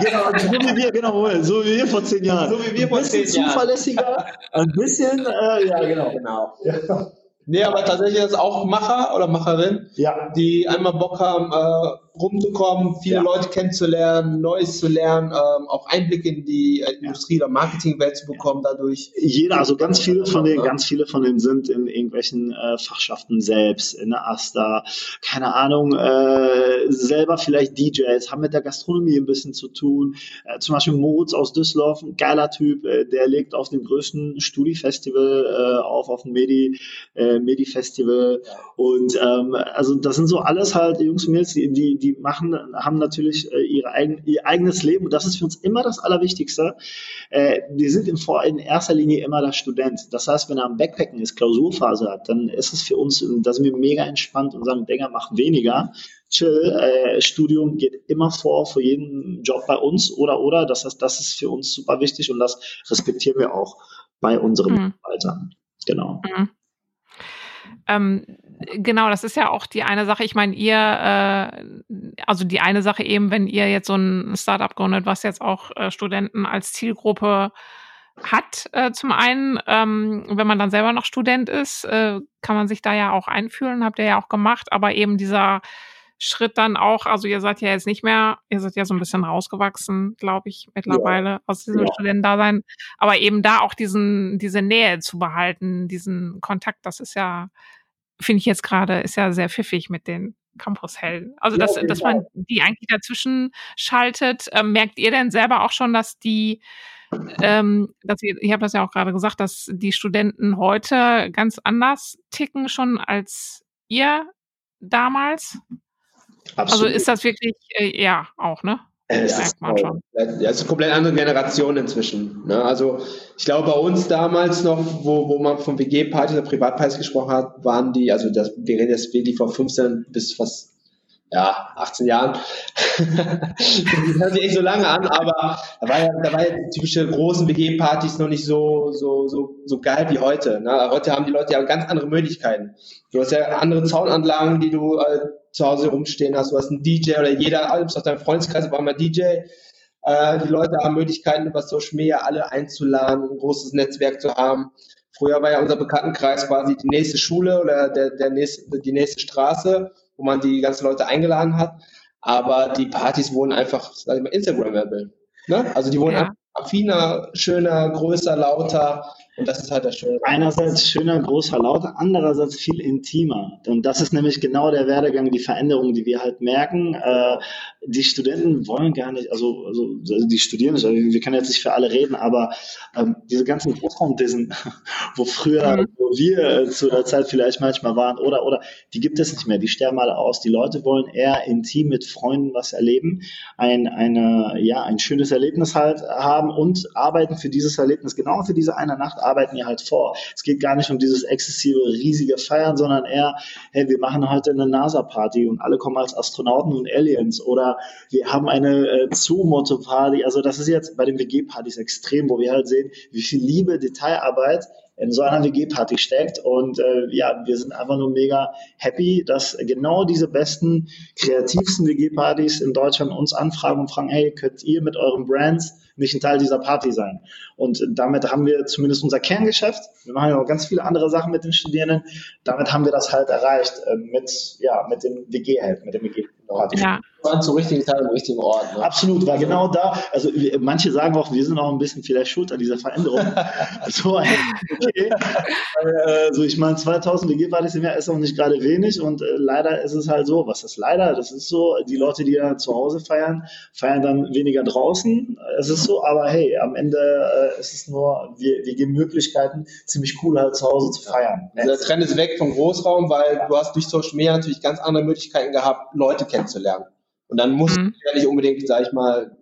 genau, so wie wir, genau, so wie wir vor zehn Jahren.
So wie wir vor zehn Jahren.
Ein bisschen zuverlässiger, ein bisschen, äh, ja, genau. genau. Ja.
Nee, aber tatsächlich ist auch Macher oder Macherin, ja. die einmal Bock haben, äh, rumzukommen, viele ja. Leute kennenzulernen, Neues zu lernen, ähm, auch Einblicke in die äh, Industrie- oder Marketingwelt zu bekommen dadurch.
Jeder, also ganz viele von denen, ganz viele von denen sind in irgendwelchen äh, Fachschaften selbst, in der Asta, keine Ahnung, äh, selber vielleicht DJs, haben mit der Gastronomie ein bisschen zu tun. Äh, zum Beispiel Moritz aus Düsseldorf, ein geiler Typ, äh, der legt auf dem größten Studi-Festival äh, auf, auf dem Medi, Medi-Festival. Und ähm, also das sind so alles halt Jungs und Mädels, die, die die machen, haben natürlich äh, ihre eigen, ihr eigenes Leben und das ist für uns immer das Allerwichtigste. Äh, die sind in, in erster Linie immer der Student. Das heißt, wenn er am Backpacken ist, Klausurphase hat, dann ist es für uns, da sind wir mega entspannt und sagen, Digga, mach weniger. Chill, äh, Studium geht immer vor für jeden Job bei uns oder oder. Das heißt, das ist für uns super wichtig und das respektieren wir auch bei unseren mhm. Mitarbeitern. Genau. Mhm.
Ähm, genau, das ist ja auch die eine Sache. Ich meine, ihr, äh, also die eine Sache eben, wenn ihr jetzt so ein Startup gründet, was jetzt auch äh, Studenten als Zielgruppe hat, äh, zum einen, ähm, wenn man dann selber noch Student ist, äh, kann man sich da ja auch einfühlen, habt ihr ja auch gemacht, aber eben dieser Schritt dann auch, also ihr seid ja jetzt nicht mehr, ihr seid ja so ein bisschen rausgewachsen, glaube ich, mittlerweile ja. aus diesem ja. Studentendasein, aber eben da auch diesen, diese Nähe zu behalten, diesen Kontakt, das ist ja, finde ich jetzt gerade, ist ja sehr pfiffig mit den Campushelden. Also, dass, ja, dass man die eigentlich dazwischen schaltet. Ähm, merkt ihr denn selber auch schon, dass die, ähm, dass ihr, ich habe das ja auch gerade gesagt, dass die Studenten heute ganz anders ticken schon als ihr damals? Absolut. Also ist das wirklich, äh, ja, auch, ne?
Es ist, man schon. Ja, es ist eine komplett andere Generation inzwischen. Ne? Also ich glaube, bei uns damals noch, wo, wo man von WG-Partys oder Privatpartys gesprochen hat, waren die, also das, wir reden jetzt wirklich von 15 bis fast ja, 18 Jahren. <laughs> das hört sich echt so lange an, aber da war ja, da war ja typische großen WG-Partys noch nicht so, so, so, so geil wie heute. Ne? Heute haben die Leute ja ganz andere Möglichkeiten. Du hast ja andere Zaunanlagen, die du äh, zu Hause rumstehen hast. Du hast einen DJ oder jeder, alles aus deinem Freundeskreis war mal DJ. Äh, die Leute haben Möglichkeiten, über Social Media alle einzuladen, ein großes Netzwerk zu haben. Früher war ja unser Bekanntenkreis quasi die nächste Schule oder der, der nächste, die nächste Straße wo man die ganzen Leute eingeladen hat. Aber die Partys wurden einfach, sag ich mal, Instagrammable. Ne? Also die wurden ja. affiner, schöner, größer, lauter. Und das ist halt das Schöne.
Einerseits schöner, großer, lauter, andererseits viel intimer. Und das ist nämlich genau der Werdegang, die Veränderung, die wir halt merken. Äh, die Studenten wollen gar nicht, also, also, also die studieren nicht, also wir können jetzt nicht für alle reden, aber ähm, diese ganzen Großraumdissen, <laughs> wo früher, mhm. wo wir äh, zu der Zeit vielleicht manchmal waren, oder, oder, die gibt es nicht mehr, die sterben alle aus. Die Leute wollen eher intim mit Freunden was erleben, ein, eine, ja, ein schönes Erlebnis halt haben und arbeiten für dieses Erlebnis, genau für diese eine Nacht arbeiten die halt vor. Es geht gar nicht um dieses exzessive, riesige Feiern, sondern eher, hey, wir machen heute eine NASA-Party und alle kommen als Astronauten und Aliens oder wir haben eine äh, Zoo-Motto-Party. Also das ist jetzt bei den WG-Partys extrem, wo wir halt sehen, wie viel Liebe, Detailarbeit in so einer WG-Party steckt. Und äh, ja, wir sind einfach nur mega happy, dass genau diese besten, kreativsten WG-Partys in Deutschland uns anfragen und fragen, hey, könnt ihr mit euren Brands nicht ein Teil dieser Party sein. Und damit haben wir zumindest unser Kerngeschäft. Wir machen ja auch ganz viele andere Sachen mit den Studierenden. Damit haben wir das halt erreicht äh, mit, ja, mit dem WG-Help, mit dem WG-Party.
Ja. Waren zum richtigen Zeit am richtigen Ort.
Ne? Absolut, war genau da. Also manche sagen auch, wir sind auch ein bisschen vielleicht schuld an dieser Veränderung. <laughs> so, okay. also ich meine, 2000 WG-Partys im Jahr ist auch nicht gerade wenig und äh, leider ist es halt so. Was ist leider? Das ist so, die Leute, die ja zu Hause feiern, feiern dann weniger draußen. Es ist so, aber hey, am Ende äh, ist es nur, wir, wir geben Möglichkeiten, ziemlich cool halt zu Hause zu feiern.
Ja. Der Trend ist weg vom Großraum, weil ja. du hast durch Social Media natürlich ganz andere Möglichkeiten gehabt, Leute kennenzulernen. Und dann muss mhm. ja nicht unbedingt, sag ich mal,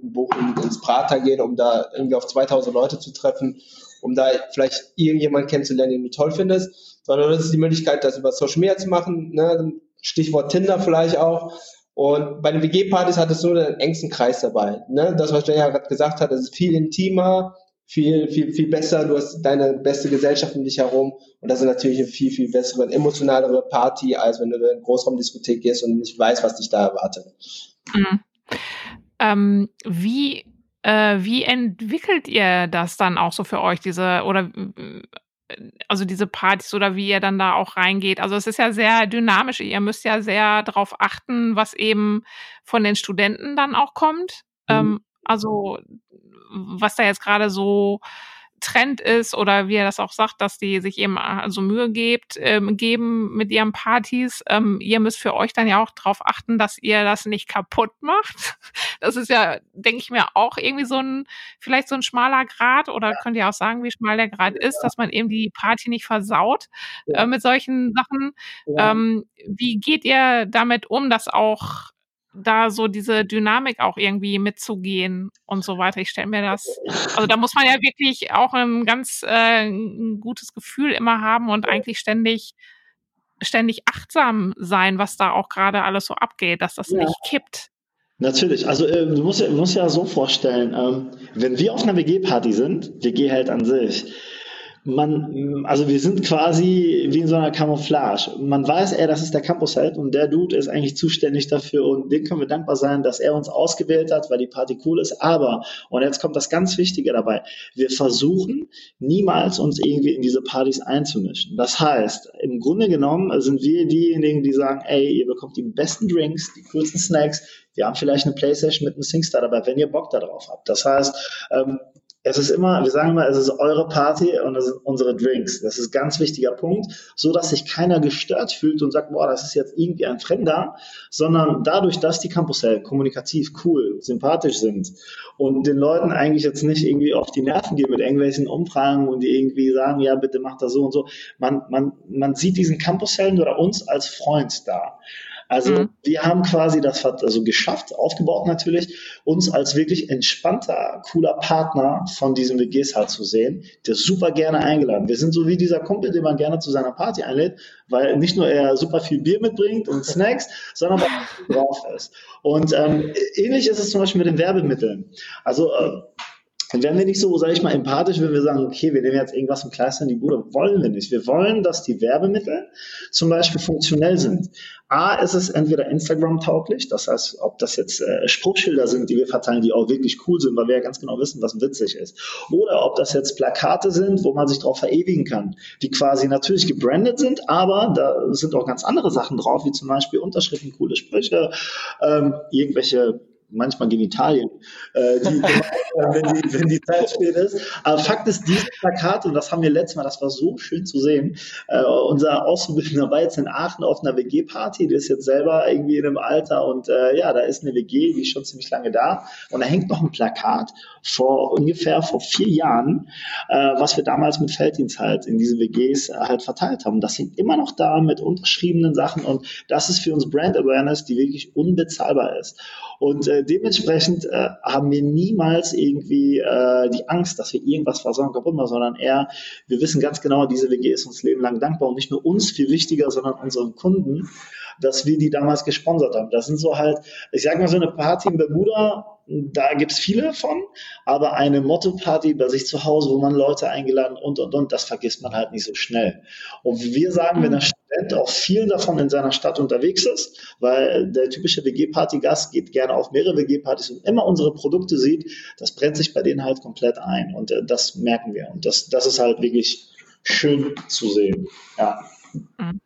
ins Prater gehen, um da irgendwie auf 2000 Leute zu treffen, um da vielleicht irgendjemanden kennenzulernen, den du toll findest, sondern das ist die Möglichkeit, das über Social Media zu machen, ne? Stichwort Tinder vielleicht auch, und bei den WG-Partys hat es nur den engsten Kreis dabei. Ne? Das, was Jenja gerade gesagt hat, das ist viel intimer, viel, viel, viel besser. Du hast deine beste Gesellschaft um dich herum. Und das ist natürlich eine viel, viel bessere, emotionalere Party, als wenn du in eine Großraumdiskothek gehst und nicht weißt, was dich da erwartet.
Mhm. Ähm, wie äh, wie entwickelt ihr das dann auch so für euch, diese, oder also diese Partys oder wie ihr dann da auch reingeht. Also es ist ja sehr dynamisch. Ihr müsst ja sehr darauf achten, was eben von den Studenten dann auch kommt. Mhm. Ähm, also was da jetzt gerade so Trend ist oder wie er das auch sagt, dass die sich eben also Mühe gebt, ähm, geben mit ihren Partys. Ähm, ihr müsst für euch dann ja auch darauf achten, dass ihr das nicht kaputt macht. <laughs> Das ist ja, denke ich mir, auch irgendwie so ein, vielleicht so ein schmaler Grad oder könnt ihr auch sagen, wie schmal der Grad ist, dass man eben die Party nicht versaut äh, mit solchen Sachen. Ähm, wie geht ihr damit um, dass auch da so diese Dynamik auch irgendwie mitzugehen und so weiter. Ich stelle mir das, also da muss man ja wirklich auch ein ganz äh, ein gutes Gefühl immer haben und eigentlich ständig ständig achtsam sein, was da auch gerade alles so abgeht, dass das ja. nicht kippt.
Natürlich, also äh, du, musst, du musst ja so vorstellen, ähm, wenn wir auf einer WG-Party sind, WG hält an sich, man, also wir sind quasi wie in so einer Camouflage. Man weiß, ey, das ist der Campusheld und der Dude ist eigentlich zuständig dafür und dem können wir dankbar sein, dass er uns ausgewählt hat, weil die Party cool ist. Aber, und jetzt kommt das ganz Wichtige dabei, wir versuchen niemals uns irgendwie in diese Partys einzumischen. Das heißt, im Grunde genommen sind wir diejenigen, die sagen, ey, ihr bekommt die besten Drinks, die coolsten Snacks, wir haben vielleicht eine Playstation mit einem SingStar dabei, wenn ihr Bock darauf habt. Das heißt, ähm, es ist immer, wir sagen immer, es ist eure Party und es sind unsere Drinks. Das ist ein ganz wichtiger Punkt, so dass sich keiner gestört fühlt und sagt, boah, das ist jetzt irgendwie ein Fremder, sondern dadurch, dass die Campus Hell kommunikativ cool, sympathisch sind und den Leuten eigentlich jetzt nicht irgendwie auf die Nerven gehen mit irgendwelchen Umfragen und die irgendwie sagen, ja, bitte macht das so und so. Man, man, man sieht diesen Campus Hell oder uns als Freund da. Also mhm. wir haben quasi das also geschafft, aufgebaut natürlich, uns als wirklich entspannter, cooler Partner von diesen WGs halt zu sehen, der super gerne eingeladen. Wir sind so wie dieser Kumpel, den man gerne zu seiner Party einlädt, weil nicht nur er super viel Bier mitbringt und Snacks, <laughs> sondern auch drauf ist. Und ähm, ähnlich ist es zum Beispiel mit den Werbemitteln. Also äh, dann werden wir nicht so, sage ich mal, empathisch, wenn wir sagen, okay, wir nehmen jetzt irgendwas und kleistern die Bude. Wollen wir nicht. Wir wollen, dass die Werbemittel zum Beispiel funktionell sind. A, ist es entweder Instagram-tauglich, das heißt, ob das jetzt äh, Spruchschilder sind, die wir verteilen, die auch wirklich cool sind, weil wir ja ganz genau wissen, was witzig ist. Oder ob das jetzt Plakate sind, wo man sich drauf verewigen kann, die quasi natürlich gebrandet sind, aber da sind auch ganz andere Sachen drauf, wie zum Beispiel Unterschriften, coole Sprüche, ähm, irgendwelche manchmal Genitalien, äh, die, <laughs> wenn, die, wenn die Zeit spät ist. Aber Fakt ist, dieses Plakat, und das haben wir letztes Mal, das war so schön zu sehen, äh, unser Auszubildender war jetzt in Aachen auf einer WG-Party, der ist jetzt selber irgendwie in einem Alter und äh, ja, da ist eine WG, die ist schon ziemlich lange da und da hängt noch ein Plakat vor ungefähr vor vier Jahren, äh, was wir damals mit Felddienst halt in diesen WGs halt verteilt haben. Das hängt immer noch da mit unterschriebenen Sachen und das ist für uns Brand Awareness, die wirklich unbezahlbar ist. Und äh, dementsprechend äh, haben wir niemals irgendwie äh, die Angst, dass wir irgendwas versorgen kaputt machen, sondern eher, wir wissen ganz genau, diese WG ist uns Leben lang dankbar und nicht nur uns viel wichtiger, sondern unseren Kunden, dass wir die damals gesponsert haben. Das sind so halt, ich sag mal so eine Party in Bermuda, da gibt's viele von, aber eine Motto-Party bei sich zu Hause, wo man Leute eingeladen und und und, das vergisst man halt nicht so schnell. Und wir sagen, wenn der Student auch viel davon in seiner Stadt unterwegs ist, weil der typische WG-Party-Gast geht gerne auf mehrere WG-Partys und immer unsere Produkte sieht, das brennt sich bei denen halt komplett ein. Und äh, das merken wir. Und das, das ist halt wirklich schön zu sehen. Ja.
Mhm.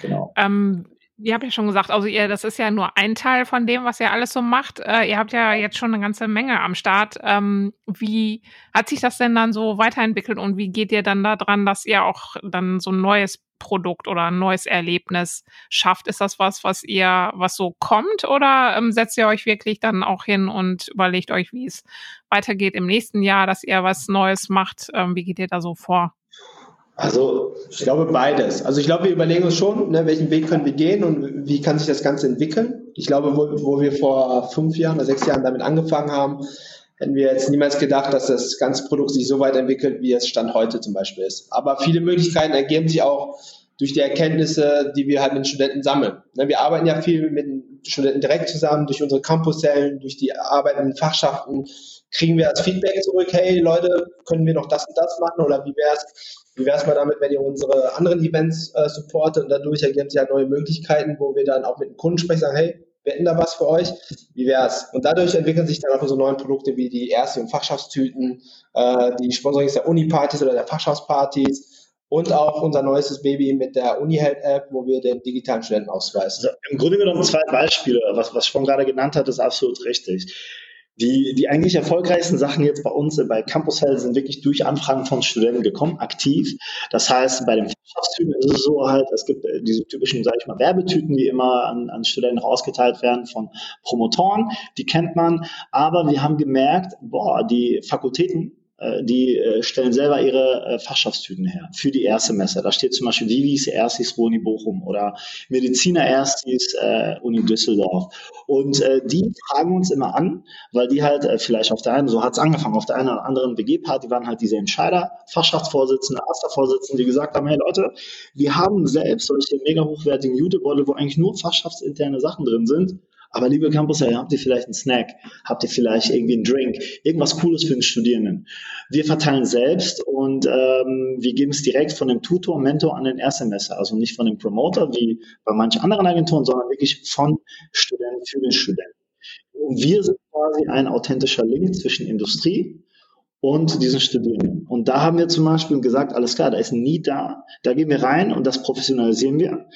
Genau. Ähm, ihr habt ja schon gesagt, also ihr, das ist ja nur ein Teil von dem, was ihr alles so macht. Äh, ihr habt ja jetzt schon eine ganze Menge am Start. Ähm, wie hat sich das denn dann so weiterentwickelt und wie geht ihr dann da dran, dass ihr auch dann so ein neues Produkt oder ein neues Erlebnis schafft? Ist das was, was ihr, was so kommt oder ähm, setzt ihr euch wirklich dann auch hin und überlegt euch, wie es weitergeht im nächsten Jahr, dass ihr was Neues macht? Ähm, wie geht ihr da so vor?
Also ich glaube beides. Also ich glaube, wir überlegen uns schon, ne, welchen Weg können wir gehen und wie kann sich das Ganze entwickeln. Ich glaube, wo, wo wir vor fünf Jahren oder sechs Jahren damit angefangen haben, hätten wir jetzt niemals gedacht, dass das ganze Produkt sich so weit entwickelt, wie es Stand heute zum Beispiel ist. Aber viele Möglichkeiten ergeben sich auch durch die Erkenntnisse, die wir halt mit den Studenten sammeln. Ne, wir arbeiten ja viel mit den Studenten direkt zusammen, durch unsere Campus-Zellen, durch die Arbeit in den Fachschaften, kriegen wir als Feedback zurück, hey Leute, können wir noch das und das machen oder wie wäre es, wie wäre es mal damit, wenn ihr unsere anderen Events äh, supportet und dadurch ergeben sich halt neue Möglichkeiten, wo wir dann auch mit dem Kunden sprechen, sagen, hey, wir hätten da was für euch, wie wäre es? Und dadurch entwickeln sich dann auch unsere neuen Produkte wie die Erste- und Fachschaftstüten, äh, die Sponsorings der Uni-Partys oder der Fachschaftspartys und auch unser neuestes Baby mit der Uni-Health-App, wo wir den digitalen Studentenausweis.
Also Im Grunde genommen zwei Beispiele. Was, was Schwong gerade genannt hat, ist absolut richtig. Die, die eigentlich erfolgreichsten Sachen jetzt bei uns bei Campus Health sind wirklich durch Anfragen von Studenten gekommen, aktiv. Das heißt, bei den Fachschaftstüten ist es so halt, es gibt äh, diese typischen, sage ich mal, Werbetüten, die immer an, an Studenten rausgeteilt werden von Promotoren. Die kennt man. Aber wir haben gemerkt, boah, die Fakultäten äh, die äh, stellen selber ihre äh, Fachschaftstüten her für die Erstsemester. Da steht zum Beispiel Vivis Erstis Uni Bochum oder Mediziner Erstis äh, Uni Düsseldorf. Und äh, die fragen uns immer an, weil die halt äh, vielleicht auf der einen, so hat es angefangen, auf der einen oder anderen WG-Party waren halt diese Entscheider, Fachschaftsvorsitzende, Astervorsitzende, die gesagt haben, hey Leute, wir haben selbst solche mega hochwertigen Jutebeutel, wo eigentlich nur fachschaftsinterne Sachen drin sind Aber liebe Campus, habt ihr vielleicht einen Snack? Habt ihr vielleicht irgendwie einen Drink? Irgendwas Cooles für den Studierenden? Wir verteilen selbst und ähm, wir geben es direkt von dem Tutor, Mentor an den Erstsemester. Also nicht von dem Promoter wie bei manchen anderen Agenturen, sondern wirklich von Studenten für den Studenten. Und wir sind quasi ein authentischer Link zwischen Industrie und diesen Studierenden. Und da haben wir zum Beispiel gesagt, alles klar, da ist nie da. Da gehen wir rein und das professionalisieren wir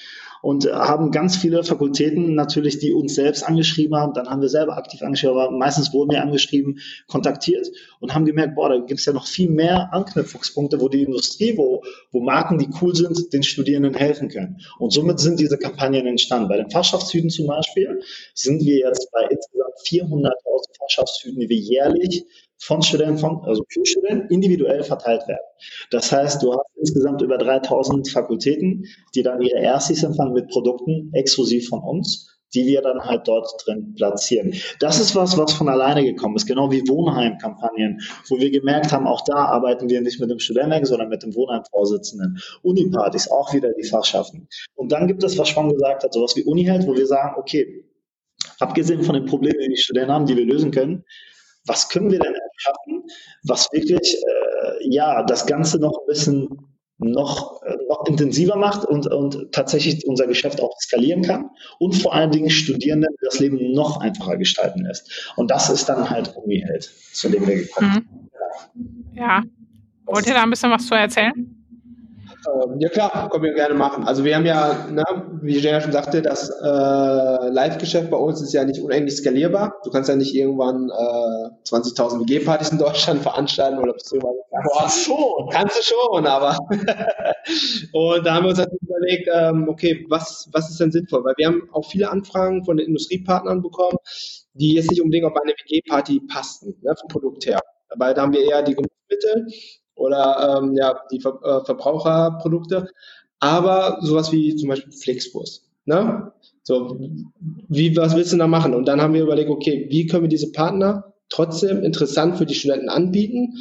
und haben ganz viele Fakultäten natürlich, die uns selbst angeschrieben haben. Dann haben wir selber aktiv angeschrieben, aber meistens wurden wir angeschrieben, kontaktiert und haben gemerkt, boah, da gibt es ja noch viel mehr Anknüpfungspunkte, wo die Industrie, wo, wo Marken, die cool sind, den Studierenden helfen können. Und somit sind diese Kampagnen entstanden. Bei den Fachschaftshüten zum Beispiel sind wir jetzt bei insgesamt 400.000 Fachschaftshüten, die wir jährlich von Studenten, von, also für Studenten individuell verteilt werden. Das heißt, du hast insgesamt über 3000 Fakultäten, die dann ihre Erstis empfangen mit Produkten exklusiv von uns, die wir dann halt dort drin platzieren. Das ist was, was von alleine gekommen ist, genau wie Wohnheim-Kampagnen, wo wir gemerkt haben, auch da arbeiten wir nicht mit dem Studenten, sondern mit dem Wohnheim-Vorsitzenden. Unipartys, auch wieder die Fachschaften. Und dann gibt es, was Schwang gesagt hat, sowas wie Uniheld, wo wir sagen, okay, abgesehen von den Problemen, die die Studenten haben, die wir lösen können, was können wir denn schaffen, was wirklich äh, ja das Ganze noch ein bisschen noch, äh, noch intensiver macht und, und tatsächlich unser Geschäft auch skalieren kann und vor allen Dingen Studierenden das Leben noch einfacher gestalten lässt. Und das ist dann halt Uni-Held, zu dem wir gekommen sind.
Mhm. Ja. Wollt ihr da ein bisschen was zu erzählen?
Ähm, ja klar, können wir gerne machen. Also wir haben ja, ne, wie Jenna schon sagte, das äh, Live-Geschäft bei uns ist ja nicht unendlich skalierbar. Du kannst ja nicht irgendwann äh, 20.000 WG-Partys in Deutschland <laughs> veranstalten oder beziehungsweise boah, schon, kannst du schon, aber <laughs> und da haben wir uns natürlich überlegt, ähm, okay, was, was ist denn sinnvoll? Weil wir haben auch viele Anfragen von den Industriepartnern bekommen, die jetzt nicht unbedingt auf eine WG-Party passten, ne, vom Produkt her. Weil da haben wir eher die Genussmittel oder ähm, ja, die Ver äh, Verbraucherprodukte, aber sowas wie zum Beispiel Flixbus. Ne? So, wie, was willst du da machen? Und dann haben wir überlegt, okay, wie können wir diese Partner trotzdem interessant für die Studenten anbieten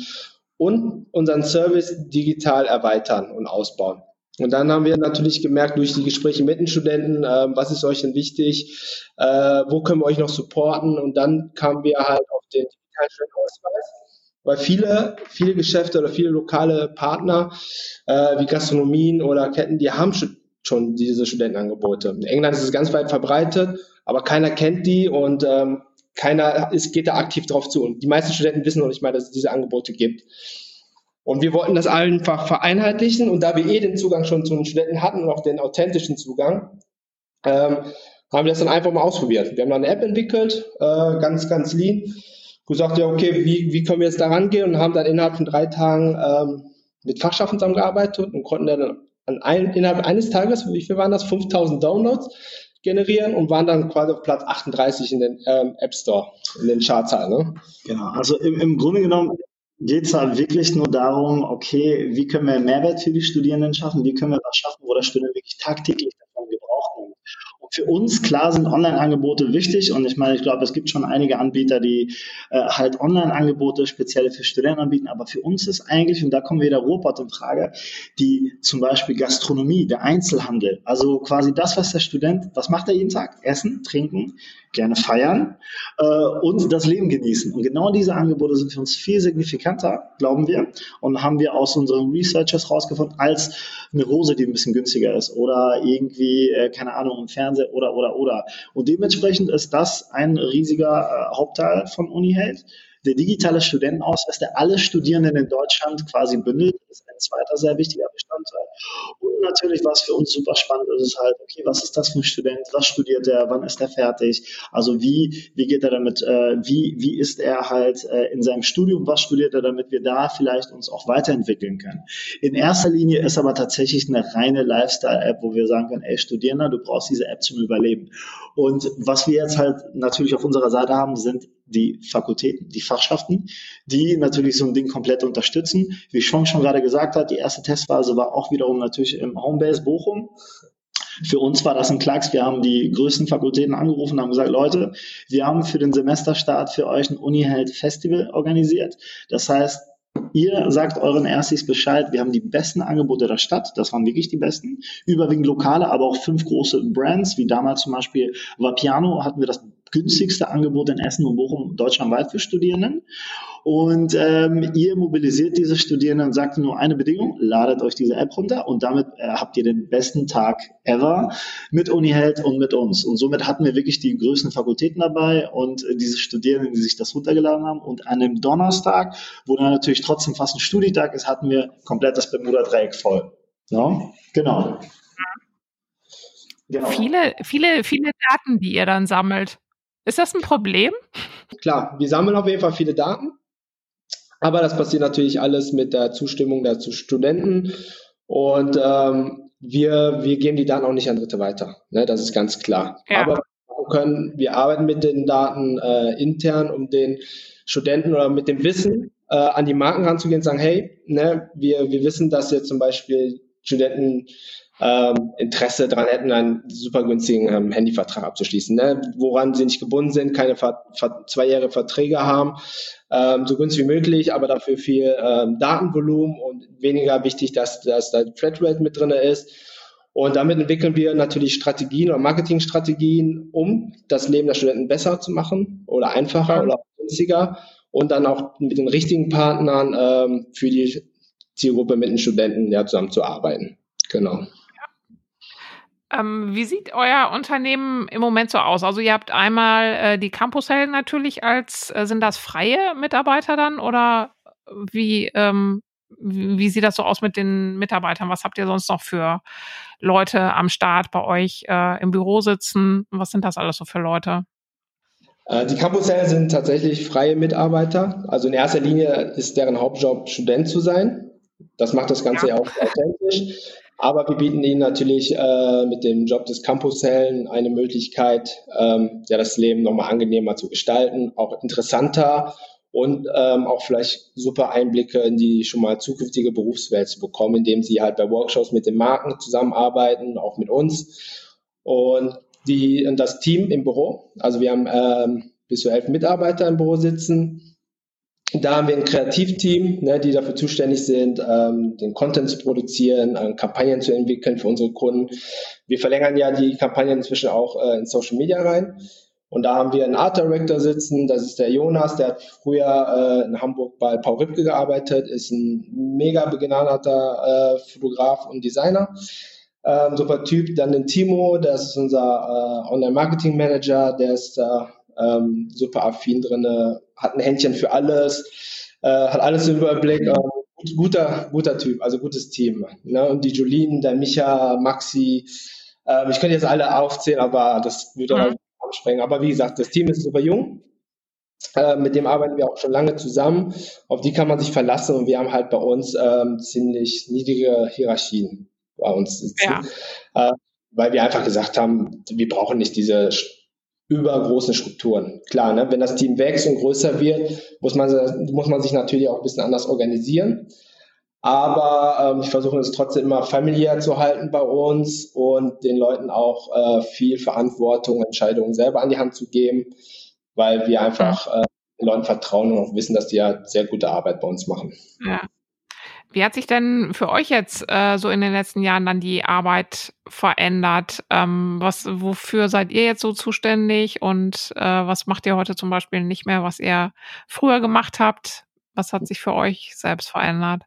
und unseren Service digital erweitern und ausbauen. Und dann haben wir natürlich gemerkt durch die Gespräche mit den Studenten, äh, was ist euch denn wichtig, äh, wo können wir euch noch supporten und dann kamen wir halt auf den digitalen Studentausweis weil viele, viele Geschäfte oder viele lokale Partner äh, wie Gastronomien oder Ketten, die haben schon diese Studentenangebote. In England ist es ganz weit verbreitet, aber keiner kennt die und ähm, keiner ist, geht da aktiv drauf zu. Und die meisten Studenten wissen noch nicht mal, dass es diese Angebote gibt. Und wir wollten das einfach vereinheitlichen und da wir eh den Zugang schon zu den Studenten hatten und auch den authentischen Zugang, ähm, haben wir das dann einfach mal ausprobiert. Wir haben dann eine App entwickelt, äh, ganz, ganz lean gesagt, ja, okay, wie, wie können wir jetzt da rangehen? Und haben dann innerhalb von drei Tagen ähm, mit Fachschaffen zusammengearbeitet und konnten dann an ein, innerhalb eines Tages, wie viel waren das, 5000 Downloads generieren und waren dann quasi auf Platz 38 in den ähm, App Store, in den Charts ne?
Genau, also im, im Grunde genommen geht es halt wirklich nur darum, okay, wie können wir Mehrwert für die Studierenden schaffen, wie können wir was schaffen, wo der Student wirklich tagtäglich davon Gebrauch nimmt für uns, klar, sind Online-Angebote wichtig und ich meine, ich glaube, es gibt schon einige Anbieter, die äh, halt Online-Angebote speziell für Studenten anbieten, aber für uns ist eigentlich, und da kommen wir wieder Robot in Frage, die zum Beispiel Gastronomie, der Einzelhandel, also quasi das, was der Student, was macht er jeden Tag? Essen, trinken, gerne feiern äh, und das Leben genießen. Und genau diese Angebote sind für uns viel signifikanter, glauben wir, und haben wir aus unseren Researchers rausgefunden, als eine Rose, die ein bisschen günstiger ist oder irgendwie, äh, keine Ahnung, im Fernsehen oder, oder, oder. Und dementsprechend ist das ein riesiger äh, Hauptteil von UniHealth. Der digitale Studentenausweis, der alle Studierenden in Deutschland quasi bündelt, ist ein zweiter sehr wichtiger Bestandteil. Und natürlich, was für uns super spannend ist, ist halt, okay, was ist das für ein Student? Was studiert er? Wann ist er fertig? Also wie, wie geht er damit, äh, wie, wie ist er halt äh, in seinem Studium? Was studiert er, damit wir da vielleicht uns auch weiterentwickeln können? In erster Linie ist aber tatsächlich eine reine Lifestyle-App, wo wir sagen können, ey, Studierender, du brauchst diese App zum Überleben. Und was wir jetzt halt natürlich auf unserer Seite haben, sind die Fakultäten, die Fachschaften, die natürlich so ein Ding komplett unterstützen. Wie Sean schon gerade gesagt hat, die erste Testphase war auch wiederum natürlich im Homebase Bochum. Für uns war das ein Klacks. Wir haben die größten Fakultäten angerufen und haben gesagt, Leute, wir haben für den Semesterstart für euch ein Uniheld Festival organisiert. Das heißt, Ihr sagt euren Erstis Bescheid. Wir haben die besten Angebote der Stadt. Das waren wirklich die besten. Überwiegend lokale, aber auch fünf große Brands, wie damals zum Beispiel Vapiano hatten wir das günstigste Angebot in Essen und Bochum deutschlandweit für Studierenden. Und ähm, ihr mobilisiert diese Studierenden und sagt nur eine Bedingung, ladet euch diese App runter und damit äh, habt ihr den besten Tag ever mit UniHealth und mit uns. Und somit hatten wir wirklich die größten Fakultäten dabei und äh, diese Studierenden, die sich das runtergeladen haben. Und an dem Donnerstag, wo dann natürlich trotzdem fast ein Studietag ist, hatten wir komplett das Bermuda-Dreieck voll. Ja? Genau.
genau. Viele, viele, viele Daten, die ihr dann sammelt. Ist das ein Problem?
Klar, wir sammeln auf jeden Fall viele Daten. Aber das passiert natürlich alles mit der Zustimmung der Studenten. Und ähm, wir, wir geben die Daten auch nicht an Dritte weiter. Ne? Das ist ganz klar. Ja. Aber wir, können, wir arbeiten mit den Daten äh, intern, um den Studenten oder mit dem Wissen äh, an die Marken ranzugehen und sagen, hey, ne, wir, wir wissen, dass jetzt zum Beispiel Studenten ähm, Interesse daran hätten, einen super günstigen ähm, Handyvertrag abzuschließen, ne? woran sie nicht gebunden sind, keine ver ver zweijährige Verträge haben, ähm, so günstig wie möglich, aber dafür viel ähm, Datenvolumen und weniger wichtig, dass, dass da Flatrate mit drin ist. Und damit entwickeln wir natürlich Strategien oder Marketingstrategien, um das Leben der Studenten besser zu machen oder einfacher oder günstiger und dann auch mit den richtigen Partnern ähm, für die Zielgruppe mit den Studenten ja, zusammenzuarbeiten. Genau.
Ähm, wie sieht euer Unternehmen im Moment so aus? Also ihr habt einmal äh, die Campushelden natürlich als, äh, sind das freie Mitarbeiter dann oder wie, ähm, wie sieht das so aus mit den Mitarbeitern? Was habt ihr sonst noch für Leute am Start bei euch äh, im Büro sitzen? Was sind das alles so für Leute?
Äh, die Campushelden sind tatsächlich freie Mitarbeiter. Also in erster Linie ist deren Hauptjob, Student zu sein. Das macht das Ganze ja, ja auch authentisch. Aber wir bieten ihnen natürlich äh, mit dem Job des Campushelden eine Möglichkeit, ähm, ja, das Leben nochmal angenehmer zu gestalten, auch interessanter und ähm, auch vielleicht super Einblicke in die schon mal zukünftige Berufswelt zu bekommen, indem sie halt bei Workshops mit den Marken zusammenarbeiten, auch mit uns. Und die, das Team im Büro, also wir haben ähm, bis zu elf Mitarbeiter im Büro sitzen, da haben wir ein Kreativteam, ne, die dafür zuständig sind, ähm, den Content zu produzieren, äh, Kampagnen zu entwickeln für unsere Kunden. Wir verlängern ja die Kampagnen inzwischen auch äh, in Social Media rein. Und da haben wir einen Art Director sitzen, das ist der Jonas, der hat früher äh, in Hamburg bei Paul Ripke gearbeitet, ist ein mega begnadeter äh, Fotograf und Designer. Ähm, super Typ. Dann den Timo, das ist unser äh, Online-Marketing-Manager, der ist da ähm, super affin drin, hat ein Händchen für alles, äh, hat alles im Überblick. Ähm, guter, guter Typ, also gutes Team. Ne? Und die Jolien, der Micha, Maxi, äh, ich könnte jetzt alle aufzählen, aber das würde mhm. absprengen. Aber wie gesagt, das Team ist super jung. Äh, mit dem arbeiten wir auch schon lange zusammen. Auf die kann man sich verlassen und wir haben halt bei uns ähm, ziemlich niedrige Hierarchien bei uns. Ja. Äh, weil wir einfach gesagt haben, wir brauchen nicht diese übergroßen Strukturen. Klar, ne? wenn das Team wächst und größer wird, muss man, muss man sich natürlich auch ein bisschen anders organisieren. Aber ähm, ich versuche es trotzdem immer familiär zu halten bei uns und den Leuten auch äh, viel Verantwortung, Entscheidungen selber an die Hand zu geben, weil wir einfach äh, den Leuten vertrauen und auch wissen, dass die ja sehr gute Arbeit bei uns machen.
Ja. Wie hat sich denn für euch jetzt äh, so in den letzten Jahren dann die Arbeit verändert? Ähm, was, wofür seid ihr jetzt so zuständig und äh, was macht ihr heute zum Beispiel nicht mehr, was ihr früher gemacht habt? Was hat sich für euch selbst verändert?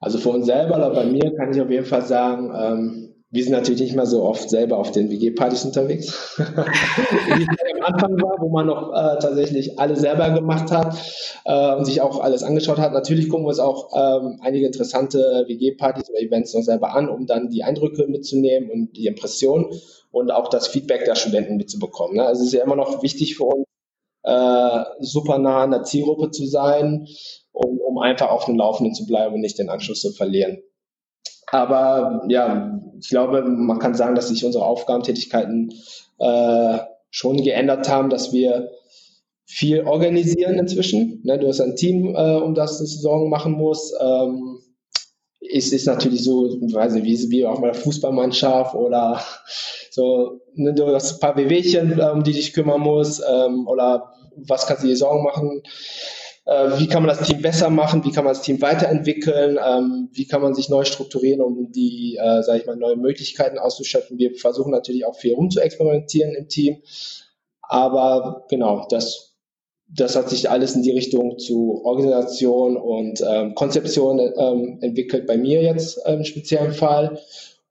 Also für uns selber oder bei mir kann ich auf jeden Fall sagen, ähm, wir sind natürlich nicht mehr so oft selber auf den WG-Partys unterwegs, <laughs> wie es am Anfang war, wo man noch äh, tatsächlich alles selber gemacht hat äh, und sich auch alles angeschaut hat. Natürlich gucken wir uns auch ähm, einige interessante WG-Partys oder Events noch selber an, um dann die Eindrücke mitzunehmen und die Impressionen und auch das Feedback der Studenten mitzubekommen. Ne? Also es ist ja immer noch wichtig für uns, äh, super nah an der Zielgruppe zu sein, um, um einfach auf dem Laufenden zu bleiben und nicht den Anschluss zu verlieren. Aber ja, ich glaube, man kann sagen, dass sich unsere Aufgabentätigkeiten äh, schon geändert haben, dass wir viel organisieren inzwischen. Ne, du hast ein Team, äh, um das du Sorgen machen musst. Ähm, ist, ist natürlich so, weiß nicht, wie, wie auch der Fußballmannschaft oder so, ne, du hast ein paar Wehwehchen, um die dich kümmern musst, ähm, oder was kannst du dir Sorgen machen? Äh, wie kann man das Team besser machen, wie kann man das Team weiterentwickeln, ähm, wie kann man sich neu strukturieren, um die, äh, sage ich mal, neue Möglichkeiten auszuschöpfen. Wir versuchen natürlich auch viel rumzuexperimentieren im Team. Aber genau, das, das hat sich alles in die Richtung zu Organisation und ähm, Konzeption ähm, entwickelt bei mir jetzt im speziellen Fall.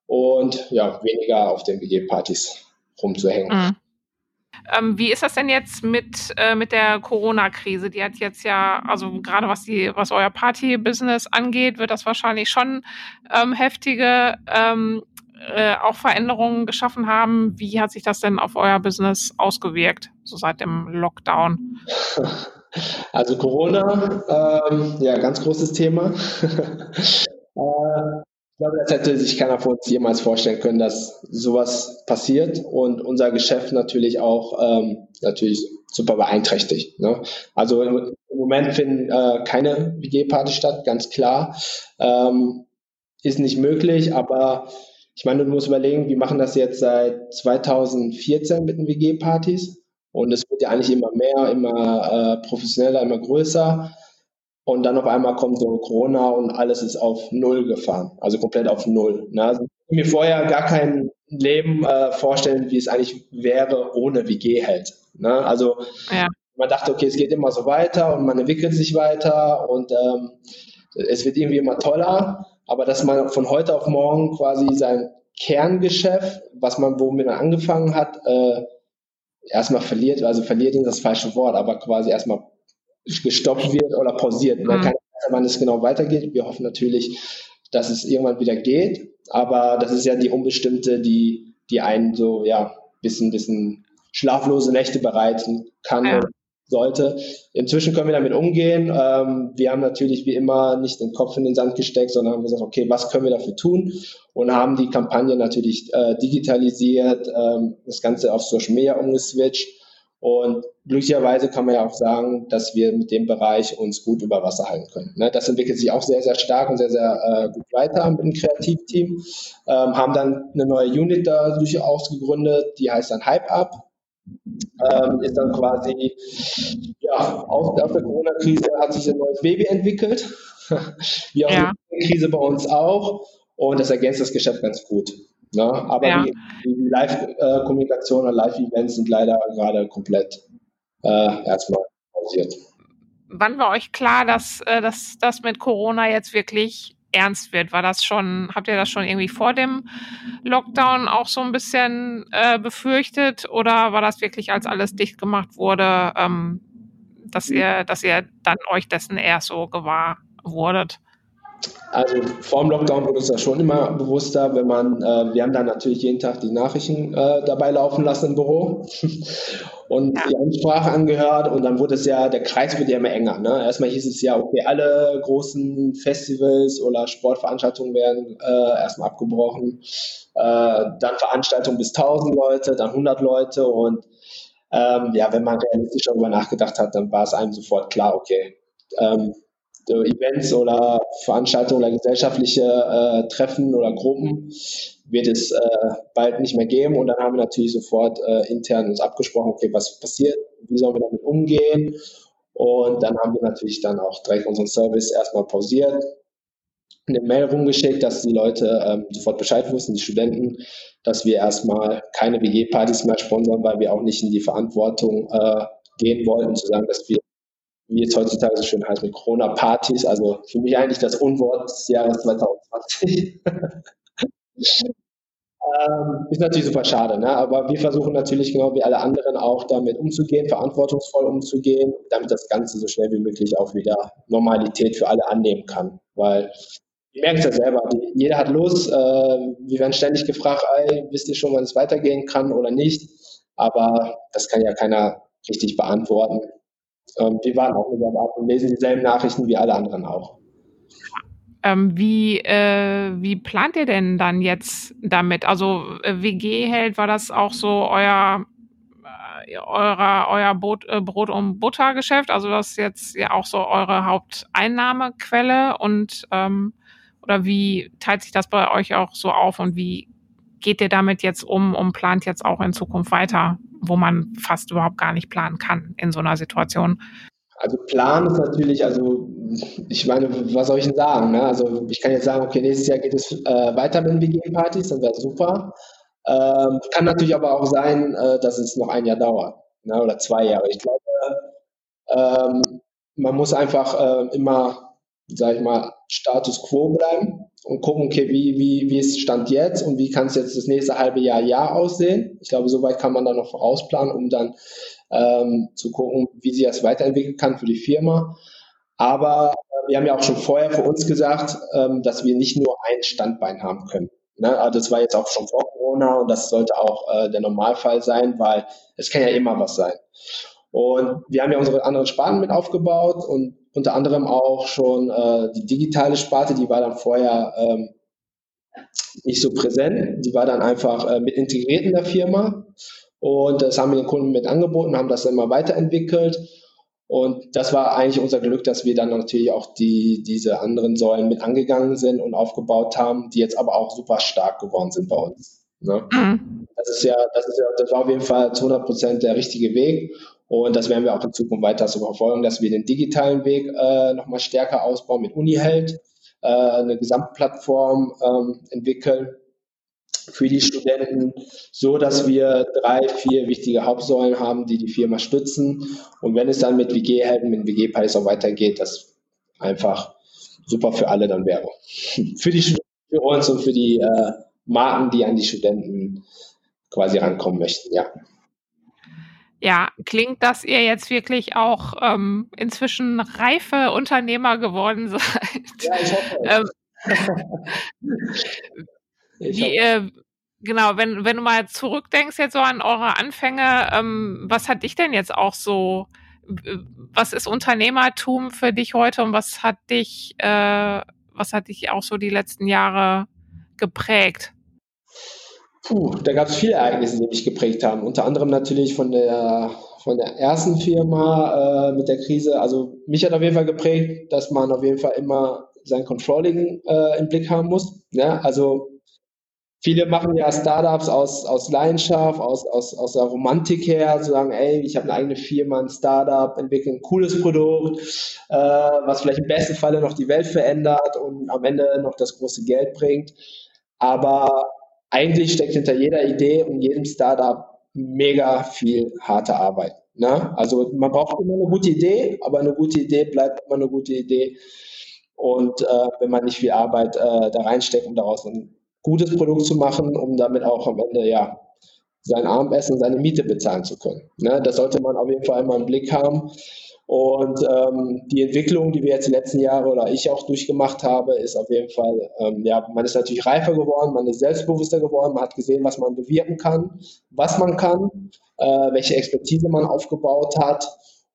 Und ja, weniger auf den WG-Partys rumzuhängen. Mhm.
Ähm, wie ist das denn jetzt mit, äh, mit der Corona-Krise? Die hat jetzt ja, also gerade was was euer Party-Business angeht, wird das wahrscheinlich schon ähm, heftige ähm, äh, auch Veränderungen geschaffen haben. Wie hat sich das denn auf euer Business ausgewirkt, so seit dem Lockdown? <laughs>
Also Corona, ähm, ja, ganz großes Thema. <laughs> äh, ich glaube, das hätte sich keiner von uns jemals vorstellen können, dass sowas passiert und unser Geschäft natürlich auch ähm, natürlich super beeinträchtigt. Ne? Also im, Moment finden äh, keine WG-Partys statt, ganz klar. Ähm, ist nicht möglich, aber ich meine, du musst überlegen, wir machen das jetzt seit 2014 mit den WG-Partys und es wird ja eigentlich immer mehr, immer äh, professioneller, immer größer. Und dann auf einmal kommt so Corona und alles ist auf Null gefahren, also komplett auf Null. Ne? Also ich mir vorher gar kein Leben äh, vorstellen, wie es eigentlich wäre ohne WG halt. Ne? Also ja. man dachte, okay, es geht immer so weiter und man entwickelt sich weiter und ähm, es wird irgendwie immer toller, aber dass man von heute auf morgen quasi sein Kerngeschäft, was man, womit man angefangen hat, äh, erstmal verliert, also verliert ist das falsche Wort, aber quasi erstmal gestoppt wird oder pausiert. Man mhm. kann nicht wann es genau weitergeht. Wir hoffen natürlich, dass es irgendwann wieder geht, aber das ist ja die Unbestimmte, die, die einen so, ja, bisschen, bisschen schlaflose Nächte bereiten kann ja. sollte. Inzwischen können wir damit umgehen. Ähm, wir haben natürlich wie immer nicht den Kopf in den Sand gesteckt, sondern haben gesagt, okay, was können wir dafür tun? Und haben die Kampagne natürlich äh, digitalisiert, ähm, das Ganze auf Social Media umgeswitcht und glücklicherweise kann man ja auch sagen, dass wir mit dem Bereich uns gut über Wasser halten können. Ne? Das entwickelt sich auch sehr, sehr stark und sehr, sehr äh, gut weiter mit dem Kreativteam. Ähm, haben dann eine neue Unit dadurch ausgegründet, die heißt dann Hype Up. Ähm, ist dann quasi, ja, aus der Corona-Krise hat sich ein neues Baby entwickelt. <laughs> Wie auch ja. die Krise bei uns auch. Und das ergänzt das Geschäft ganz gut. Ne? Aber ja. die, die Live-Kommunikation und Live-Events sind leider gerade komplett äh, erstmal pausiert.
Wann war euch klar, dass, äh, dass das mit Corona jetzt wirklich ernst wird? War das schon, habt ihr das schon irgendwie vor dem Lockdown auch so ein bisschen äh, befürchtet oder war das wirklich, als alles dicht gemacht wurde, ähm, dass ihr, dass ihr dann euch dessen eher so gewahr wurdet?
Also vor dem Lockdown wurde uns das schon immer bewusster, wenn man, äh, wir haben dann natürlich jeden Tag die Nachrichten äh, dabei laufen lassen im Büro <laughs> und die Ansprache angehört und dann wurde es ja, der Kreis wird ja immer enger. Ne? Erstmal hieß es ja, okay, alle großen Festivals oder Sportveranstaltungen werden äh, erstmal abgebrochen, äh, dann Veranstaltungen bis 1000 Leute, dann 100 Leute und ähm, ja, wenn man realistisch darüber nachgedacht hat, dann war es einem sofort klar, okay, ähm, Events oder Veranstaltungen oder gesellschaftliche äh, Treffen oder Gruppen wird es äh, bald nicht mehr geben. Und dann haben wir natürlich sofort äh, intern uns abgesprochen, okay, was passiert, wie sollen wir damit umgehen. Und dann haben wir natürlich dann auch direkt unseren Service erstmal pausiert, eine Mail rumgeschickt, dass die Leute ähm, sofort Bescheid wussten, die Studenten, dass wir erstmal keine WG-Partys mehr sponsern, weil wir auch nicht in die Verantwortung äh, gehen wollten, zu sagen, dass wir wie es heutzutage so schön heißt, mit Corona-Partys. Also für mich eigentlich das Unwort des Jahres 2020. <laughs> ähm, ist natürlich super schade, ne? aber wir versuchen natürlich genau wie alle anderen auch damit umzugehen, verantwortungsvoll umzugehen, damit das Ganze so schnell wie möglich auch wieder Normalität für alle annehmen kann. Weil ich merke es ja selber, jeder hat Lust, äh, wir werden ständig gefragt, ey, wisst ihr schon, wann es weitergehen kann oder nicht? Aber das kann ja keiner richtig beantworten. Ähm, wir warten auch über ab und lesen dieselben Nachrichten wie alle anderen auch.
Ähm, wie, äh, wie plant ihr denn dann jetzt damit? Also äh, WG-Held, war das auch so euer, äh, eurer, euer Brot, äh, Brot- und Buttergeschäft? Also das ist jetzt ja auch so eure Haupteinnahmequelle und ähm, oder wie teilt sich das bei euch auch so auf und wie geht ihr damit jetzt um und plant jetzt auch in Zukunft weiter? Wo man fast überhaupt gar nicht planen kann in so einer Situation.
Also Plan ist natürlich, also ich meine, was soll ich denn sagen? Ne? Also ich kann jetzt sagen, okay, nächstes Jahr geht es äh, weiter mit WG-Partys, dann wäre super. Ähm, kann natürlich aber auch sein, äh, dass es noch ein Jahr dauert. ne, oder zwei Jahre. Ich glaube, ähm, man muss einfach äh, immer, sag ich mal, Status quo bleiben und gucken, okay, wie, wie, wie ist Stand jetzt und wie kann es jetzt das nächste halbe Jahr, Jahr aussehen. Ich glaube, soweit kann man dann noch vorausplanen, um dann ähm, zu gucken, wie sich das weiterentwickeln kann für die Firma. Aber äh, wir haben ja auch schon vorher für uns gesagt, ähm, dass wir nicht nur ein Standbein haben können. Ne? Also das war jetzt auch schon vor Corona und das sollte auch äh, der Normalfall sein, weil es kann ja immer was sein. Und wir haben ja unsere anderen Sparten mit aufgebaut und unter anderem auch schon äh, die digitale Sparte, die war dann vorher ähm, nicht so präsent. Die war dann einfach äh, mit integriert in der Firma und das haben wir den Kunden mit angeboten, haben das dann mal weiterentwickelt. Und das war eigentlich unser Glück, dass wir dann natürlich auch die, diese anderen Säulen mit angegangen sind und aufgebaut haben, die jetzt aber auch super stark geworden sind bei uns. Ne? Mhm. Das ist ja, das ist ja, das war auf jeden Fall zu 100 Prozent der richtige Weg. Und das werden wir auch in Zukunft weiter so verfolgen, dass wir den digitalen Weg äh, nochmal stärker ausbauen mit UniHeld, äh, eine Gesamtplattform ähm, entwickeln für die Studenten, so dass wir drei, vier wichtige Hauptsäulen haben, die die Firma stützen. Und wenn es dann mit WG-Helden, mit WG-Pies auch weitergeht, das einfach super für alle dann wäre. <laughs> für die Studenten, für uns und für die äh, Marken, die an die Studenten quasi rankommen möchten, ja.
Ja, klingt, dass ihr jetzt wirklich auch ähm, inzwischen reife Unternehmer geworden <laughs> seid. Ja, ich hoffe. ähm, <laughs> ich wie, äh, genau, wenn, wenn du mal zurückdenkst jetzt so an eure Anfänge, ähm, was hat dich denn jetzt auch so, was ist Unternehmertum für dich heute und was hat dich, äh, was hat dich auch so die letzten Jahre geprägt?
Puh, da gab es viele Ereignisse, die mich geprägt haben. Unter anderem natürlich von der, von der ersten Firma äh, mit der Krise. Also mich hat auf jeden Fall geprägt, dass man auf jeden Fall immer sein Controlling äh, im Blick haben muss. Ja, also viele machen ja Startups aus, aus Leidenschaft, aus, aus, aus der Romantik her, zu sagen, ey, ich habe eine eigene Firma, ein Startup, entwickle ein cooles Produkt, äh, was vielleicht im besten Falle noch die Welt verändert und am Ende noch das große Geld bringt. Aber eigentlich steckt hinter jeder Idee und jedem Startup mega viel harte Arbeit. Ne? Also man braucht immer eine gute Idee, aber eine gute Idee bleibt immer eine gute Idee. Und äh, wenn man nicht viel Arbeit äh, da reinsteckt, um daraus ein gutes Produkt zu machen, um damit auch am Ende ja sein Abendessen, seine Miete bezahlen zu können. Ne? Das sollte man auf jeden Fall immer im Blick haben. Und ähm, die Entwicklung, die wir jetzt die letzten Jahre oder ich auch durchgemacht habe, ist auf jeden Fall, ähm, ja, man ist natürlich reifer geworden, man ist selbstbewusster geworden, man hat gesehen, was man bewirken kann, was man kann, äh, welche Expertise man aufgebaut hat.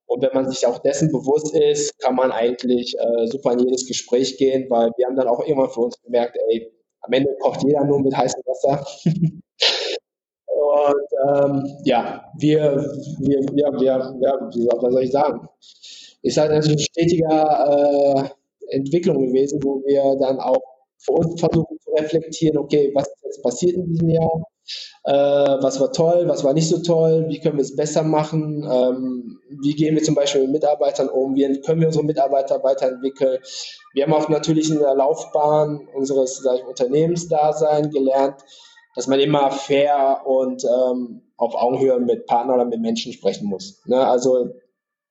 Und wenn man sich auch dessen bewusst ist, kann man eigentlich äh, super in jedes Gespräch gehen, weil wir haben dann auch irgendwann für uns gemerkt, ey, am Ende kocht jeder nur mit heißem Wasser. <laughs> Und ähm, ja, wir, wir, ja, wir, ja, was soll ich sagen? Ist halt eine stetige äh, Entwicklung gewesen, wo wir dann auch für uns versuchen zu reflektieren, okay, was ist jetzt passiert in diesem Jahr? Äh, was war toll, was war nicht so toll, wie können wir es besser machen, ähm, wie gehen wir zum Beispiel mit Mitarbeitern um, wie können wir unsere Mitarbeiter weiterentwickeln. Wir haben auch natürlich in der Laufbahn unseres ich, Unternehmensdasein gelernt, dass man immer fair und ähm, auf Augenhöhe mit Partnern oder mit Menschen sprechen muss. Ne? Also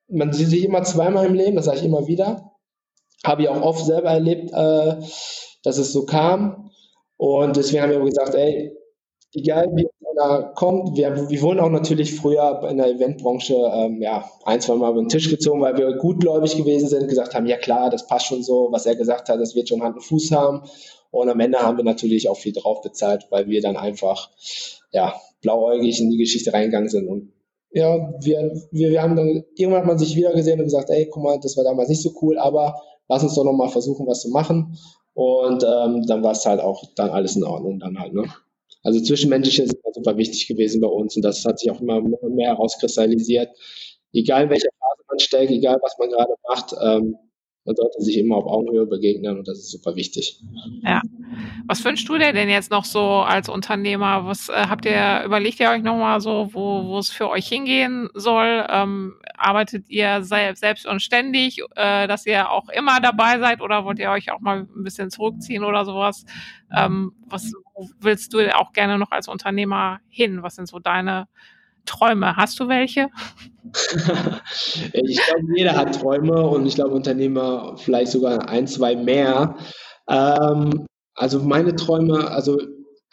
man sieht sich immer zweimal im Leben, das sage ich immer wieder. Habe ich auch oft selber erlebt, äh, dass es so kam. Und deswegen haben wir gesagt, ey, egal wie einer kommt, wir, wir wurden auch natürlich früher in der Eventbranche ähm, ja, ein, zwei Mal über den Tisch gezogen, weil wir gutgläubig gewesen sind, gesagt haben, ja klar, das passt schon so, was er gesagt hat, das wird schon Hand und Fuß haben. Und am Ende haben wir natürlich auch viel drauf bezahlt, weil wir dann einfach ja, blauäugig in die Geschichte reingegangen sind. Und ja, wir, wir, wir haben dann, irgendwann hat man sich wieder gesehen und gesagt, ey, guck mal, das war damals nicht so cool, aber lass uns doch nochmal versuchen, was zu machen. Und ähm, dann war es halt auch dann alles in Ordnung dann halt, ne? Also zwischenmenschliche ist super wichtig gewesen bei uns und das hat sich auch immer mehr herauskristallisiert. Egal in welcher Phase man steckt, egal was man gerade macht, ähm, man sollte sich immer auf Augenhöhe begegnen und das ist super wichtig.
Ja. Was wünschst du dir denn jetzt noch so als Unternehmer? Was äh, habt ihr, überlegt ihr euch nochmal so, wo, es für euch hingehen soll? Ähm, arbeitet ihr selbst und ständig, äh, dass ihr auch immer dabei seid oder wollt ihr euch auch mal ein bisschen zurückziehen oder sowas? Ähm, was willst du auch gerne noch als Unternehmer hin? Was sind so deine, Träume. Hast du welche? <laughs>
ich glaube, jeder hat Träume und ich glaube, Unternehmer vielleicht sogar ein, zwei mehr. Ähm, also meine Träume, also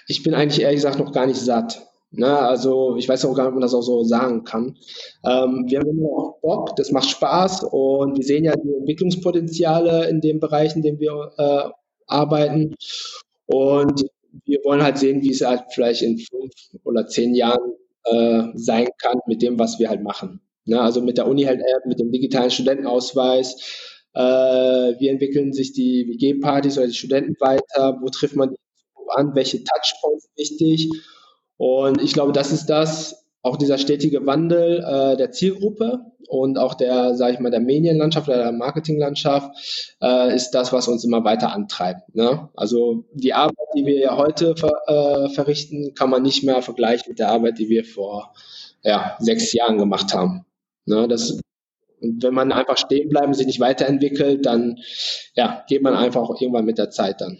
ich bin eigentlich ehrlich gesagt noch gar nicht satt. Ne? Also ich weiß auch gar nicht, ob man das auch so sagen kann. Ähm, wir haben immer auch Bock, das macht Spaß und wir sehen ja die Entwicklungspotenziale in den Bereichen, in denen wir äh, arbeiten. Und wir wollen halt sehen, wie es halt vielleicht in fünf oder zehn Jahren äh, sein kann mit dem, was wir halt machen. Ne? Also mit der Uni-App, mit dem digitalen Studentenausweis. Äh, wie entwickeln sich die WG-Partys oder die Studenten weiter? Wo trifft man die an? Welche Touchpoints wichtig? Und ich glaube, das ist das, auch dieser stetige Wandel äh, der Zielgruppe und auch der, sage ich mal, der Medienlandschaft oder der Marketinglandschaft äh, ist das, was uns immer weiter antreibt. Ne? Also die Arbeit, die wir ja heute ver, äh, verrichten, kann man nicht mehr vergleichen mit der Arbeit, die wir vor ja, sechs Jahren gemacht haben. Ne? Das, wenn man einfach stehen bleibt und sich nicht weiterentwickelt, dann ja, geht man einfach auch irgendwann mit der Zeit dann.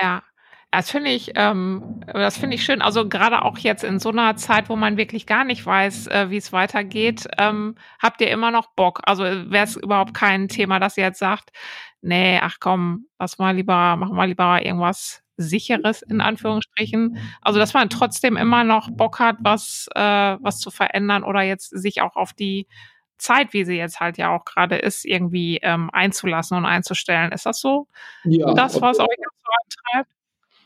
Ja, das finde ich, ähm, das finde ich schön. Also gerade auch jetzt in so einer Zeit, wo man wirklich gar nicht weiß, äh, wie es weitergeht, ähm, habt ihr immer noch Bock. Also wäre es überhaupt kein Thema, dass ihr jetzt sagt, nee, ach komm, lass mal lieber, machen wir lieber irgendwas sicheres in Anführungsstrichen. Also dass man trotzdem immer noch Bock hat, was, äh, was zu verändern oder jetzt sich auch auf die Zeit, wie sie jetzt halt ja auch gerade ist, irgendwie ähm, einzulassen und einzustellen. Ist das so? Ja, das, was euch so antreibt?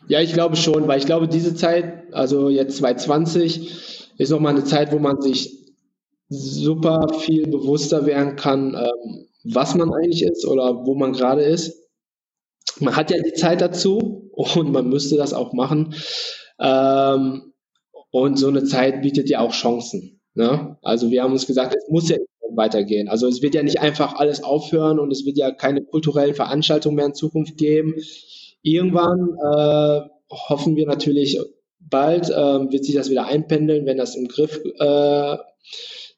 Ja, ich glaube schon, weil ich glaube, diese Zeit, also jetzt 2020, ist nochmal eine Zeit, wo man sich super viel bewusster werden kann, ähm, was man eigentlich ist oder wo man gerade ist. Man hat ja die Zeit dazu und man müsste das auch machen. Ähm, und so eine Zeit bietet ja auch Chancen. Ne? Also wir haben uns gesagt, es muss ja weitergehen. Also es wird ja nicht einfach alles aufhören und es wird ja keine kulturellen Veranstaltungen mehr in Zukunft geben. Irgendwann äh, hoffen wir natürlich bald, äh, wird sich das wieder einpendeln, wenn das im Griff, äh,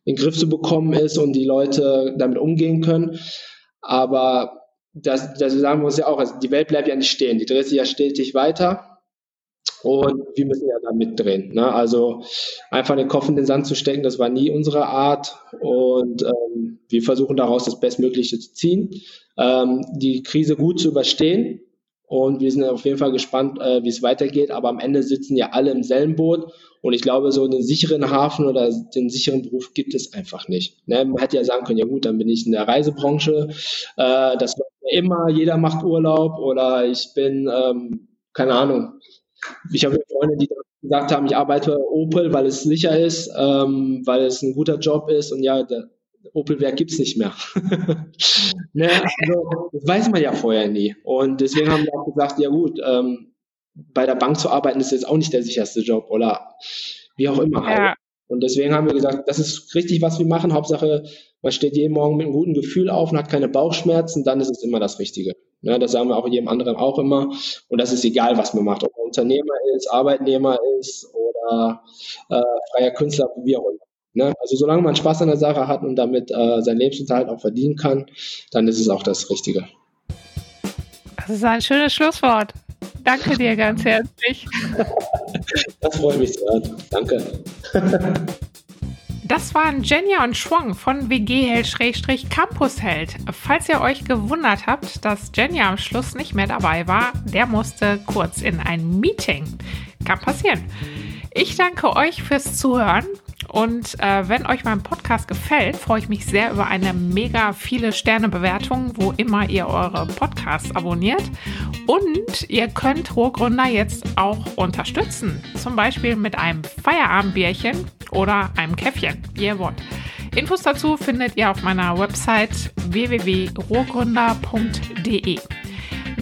den Griff zu bekommen ist und die Leute damit umgehen können. Aber das, das sagen wir uns ja auch, also die Welt bleibt ja nicht stehen, die dreht sich ja stetig weiter. Und wir müssen ja da mitdrehen. Ne? Also einfach den Kopf in den Sand zu stecken, das war nie unsere Art. Und ähm, wir versuchen daraus das Bestmögliche zu ziehen, ähm, die Krise gut zu überstehen und wir sind auf jeden Fall gespannt, äh, wie es weitergeht. Aber am Ende sitzen ja alle im selben Boot. Und ich glaube, so einen sicheren Hafen oder den sicheren Beruf gibt es einfach nicht. Ne? Man hätte ja sagen können, ja gut, dann bin ich in der Reisebranche. Äh, das ja immer, jeder macht Urlaub. Oder ich bin, ähm, keine Ahnung. Ich habe Freunde, die gesagt haben, ich arbeite bei Opel, weil es sicher ist, ähm, weil es ein guter Job ist. Und ja, der, Opelwerk gibt's nicht mehr. <laughs> ne? also, das weiß man ja vorher nie. Und deswegen haben wir auch gesagt, ja gut, ähm, bei der Bank zu arbeiten ist jetzt auch nicht der sicherste Job oder wie auch immer. Ja. Halt. Und deswegen haben wir gesagt, das ist richtig, was wir machen. Hauptsache, man steht jeden Morgen mit einem guten Gefühl auf und hat keine Bauchschmerzen, dann ist es immer das Richtige. Ne, das sagen wir auch jedem anderen auch immer. Und das ist egal, was man macht. Ob man Unternehmer ist, Arbeitnehmer ist oder äh, freier Künstler, wie auch immer. Ne? Also solange man Spaß an der Sache hat und damit äh, seinen Lebensunterhalt auch verdienen kann, dann ist es auch das Richtige.
Das ist ein schönes Schlusswort. Danke dir ganz herzlich. <laughs>
das freut mich sehr. Danke. <laughs>
Das waren Jenja und Schwong von WG-Held-Campus-Held. Falls ihr euch gewundert habt, dass Jenja am Schluss nicht mehr dabei war, der musste kurz in ein Meeting. Kann passieren. Ich danke euch fürs Zuhören und äh, wenn euch mein Podcast gefällt, freue ich mich sehr über eine mega viele Sternebewertung, wo immer ihr eure Podcasts abonniert. Und ihr könnt Rohgründer jetzt auch unterstützen. Zum Beispiel mit einem Feierabendbierchen oder einem Käffchen, wie ihr wollt. Infos dazu findet ihr auf meiner Website www.rohgründer.de.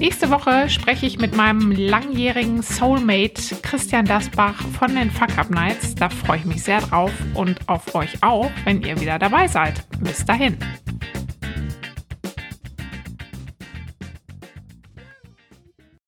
Nächste Woche spreche ich mit meinem langjährigen Soulmate Christian Dasbach von den Fuck Up Nights. Da freue ich mich sehr drauf und auf euch auch, wenn ihr wieder dabei seid. Bis dahin.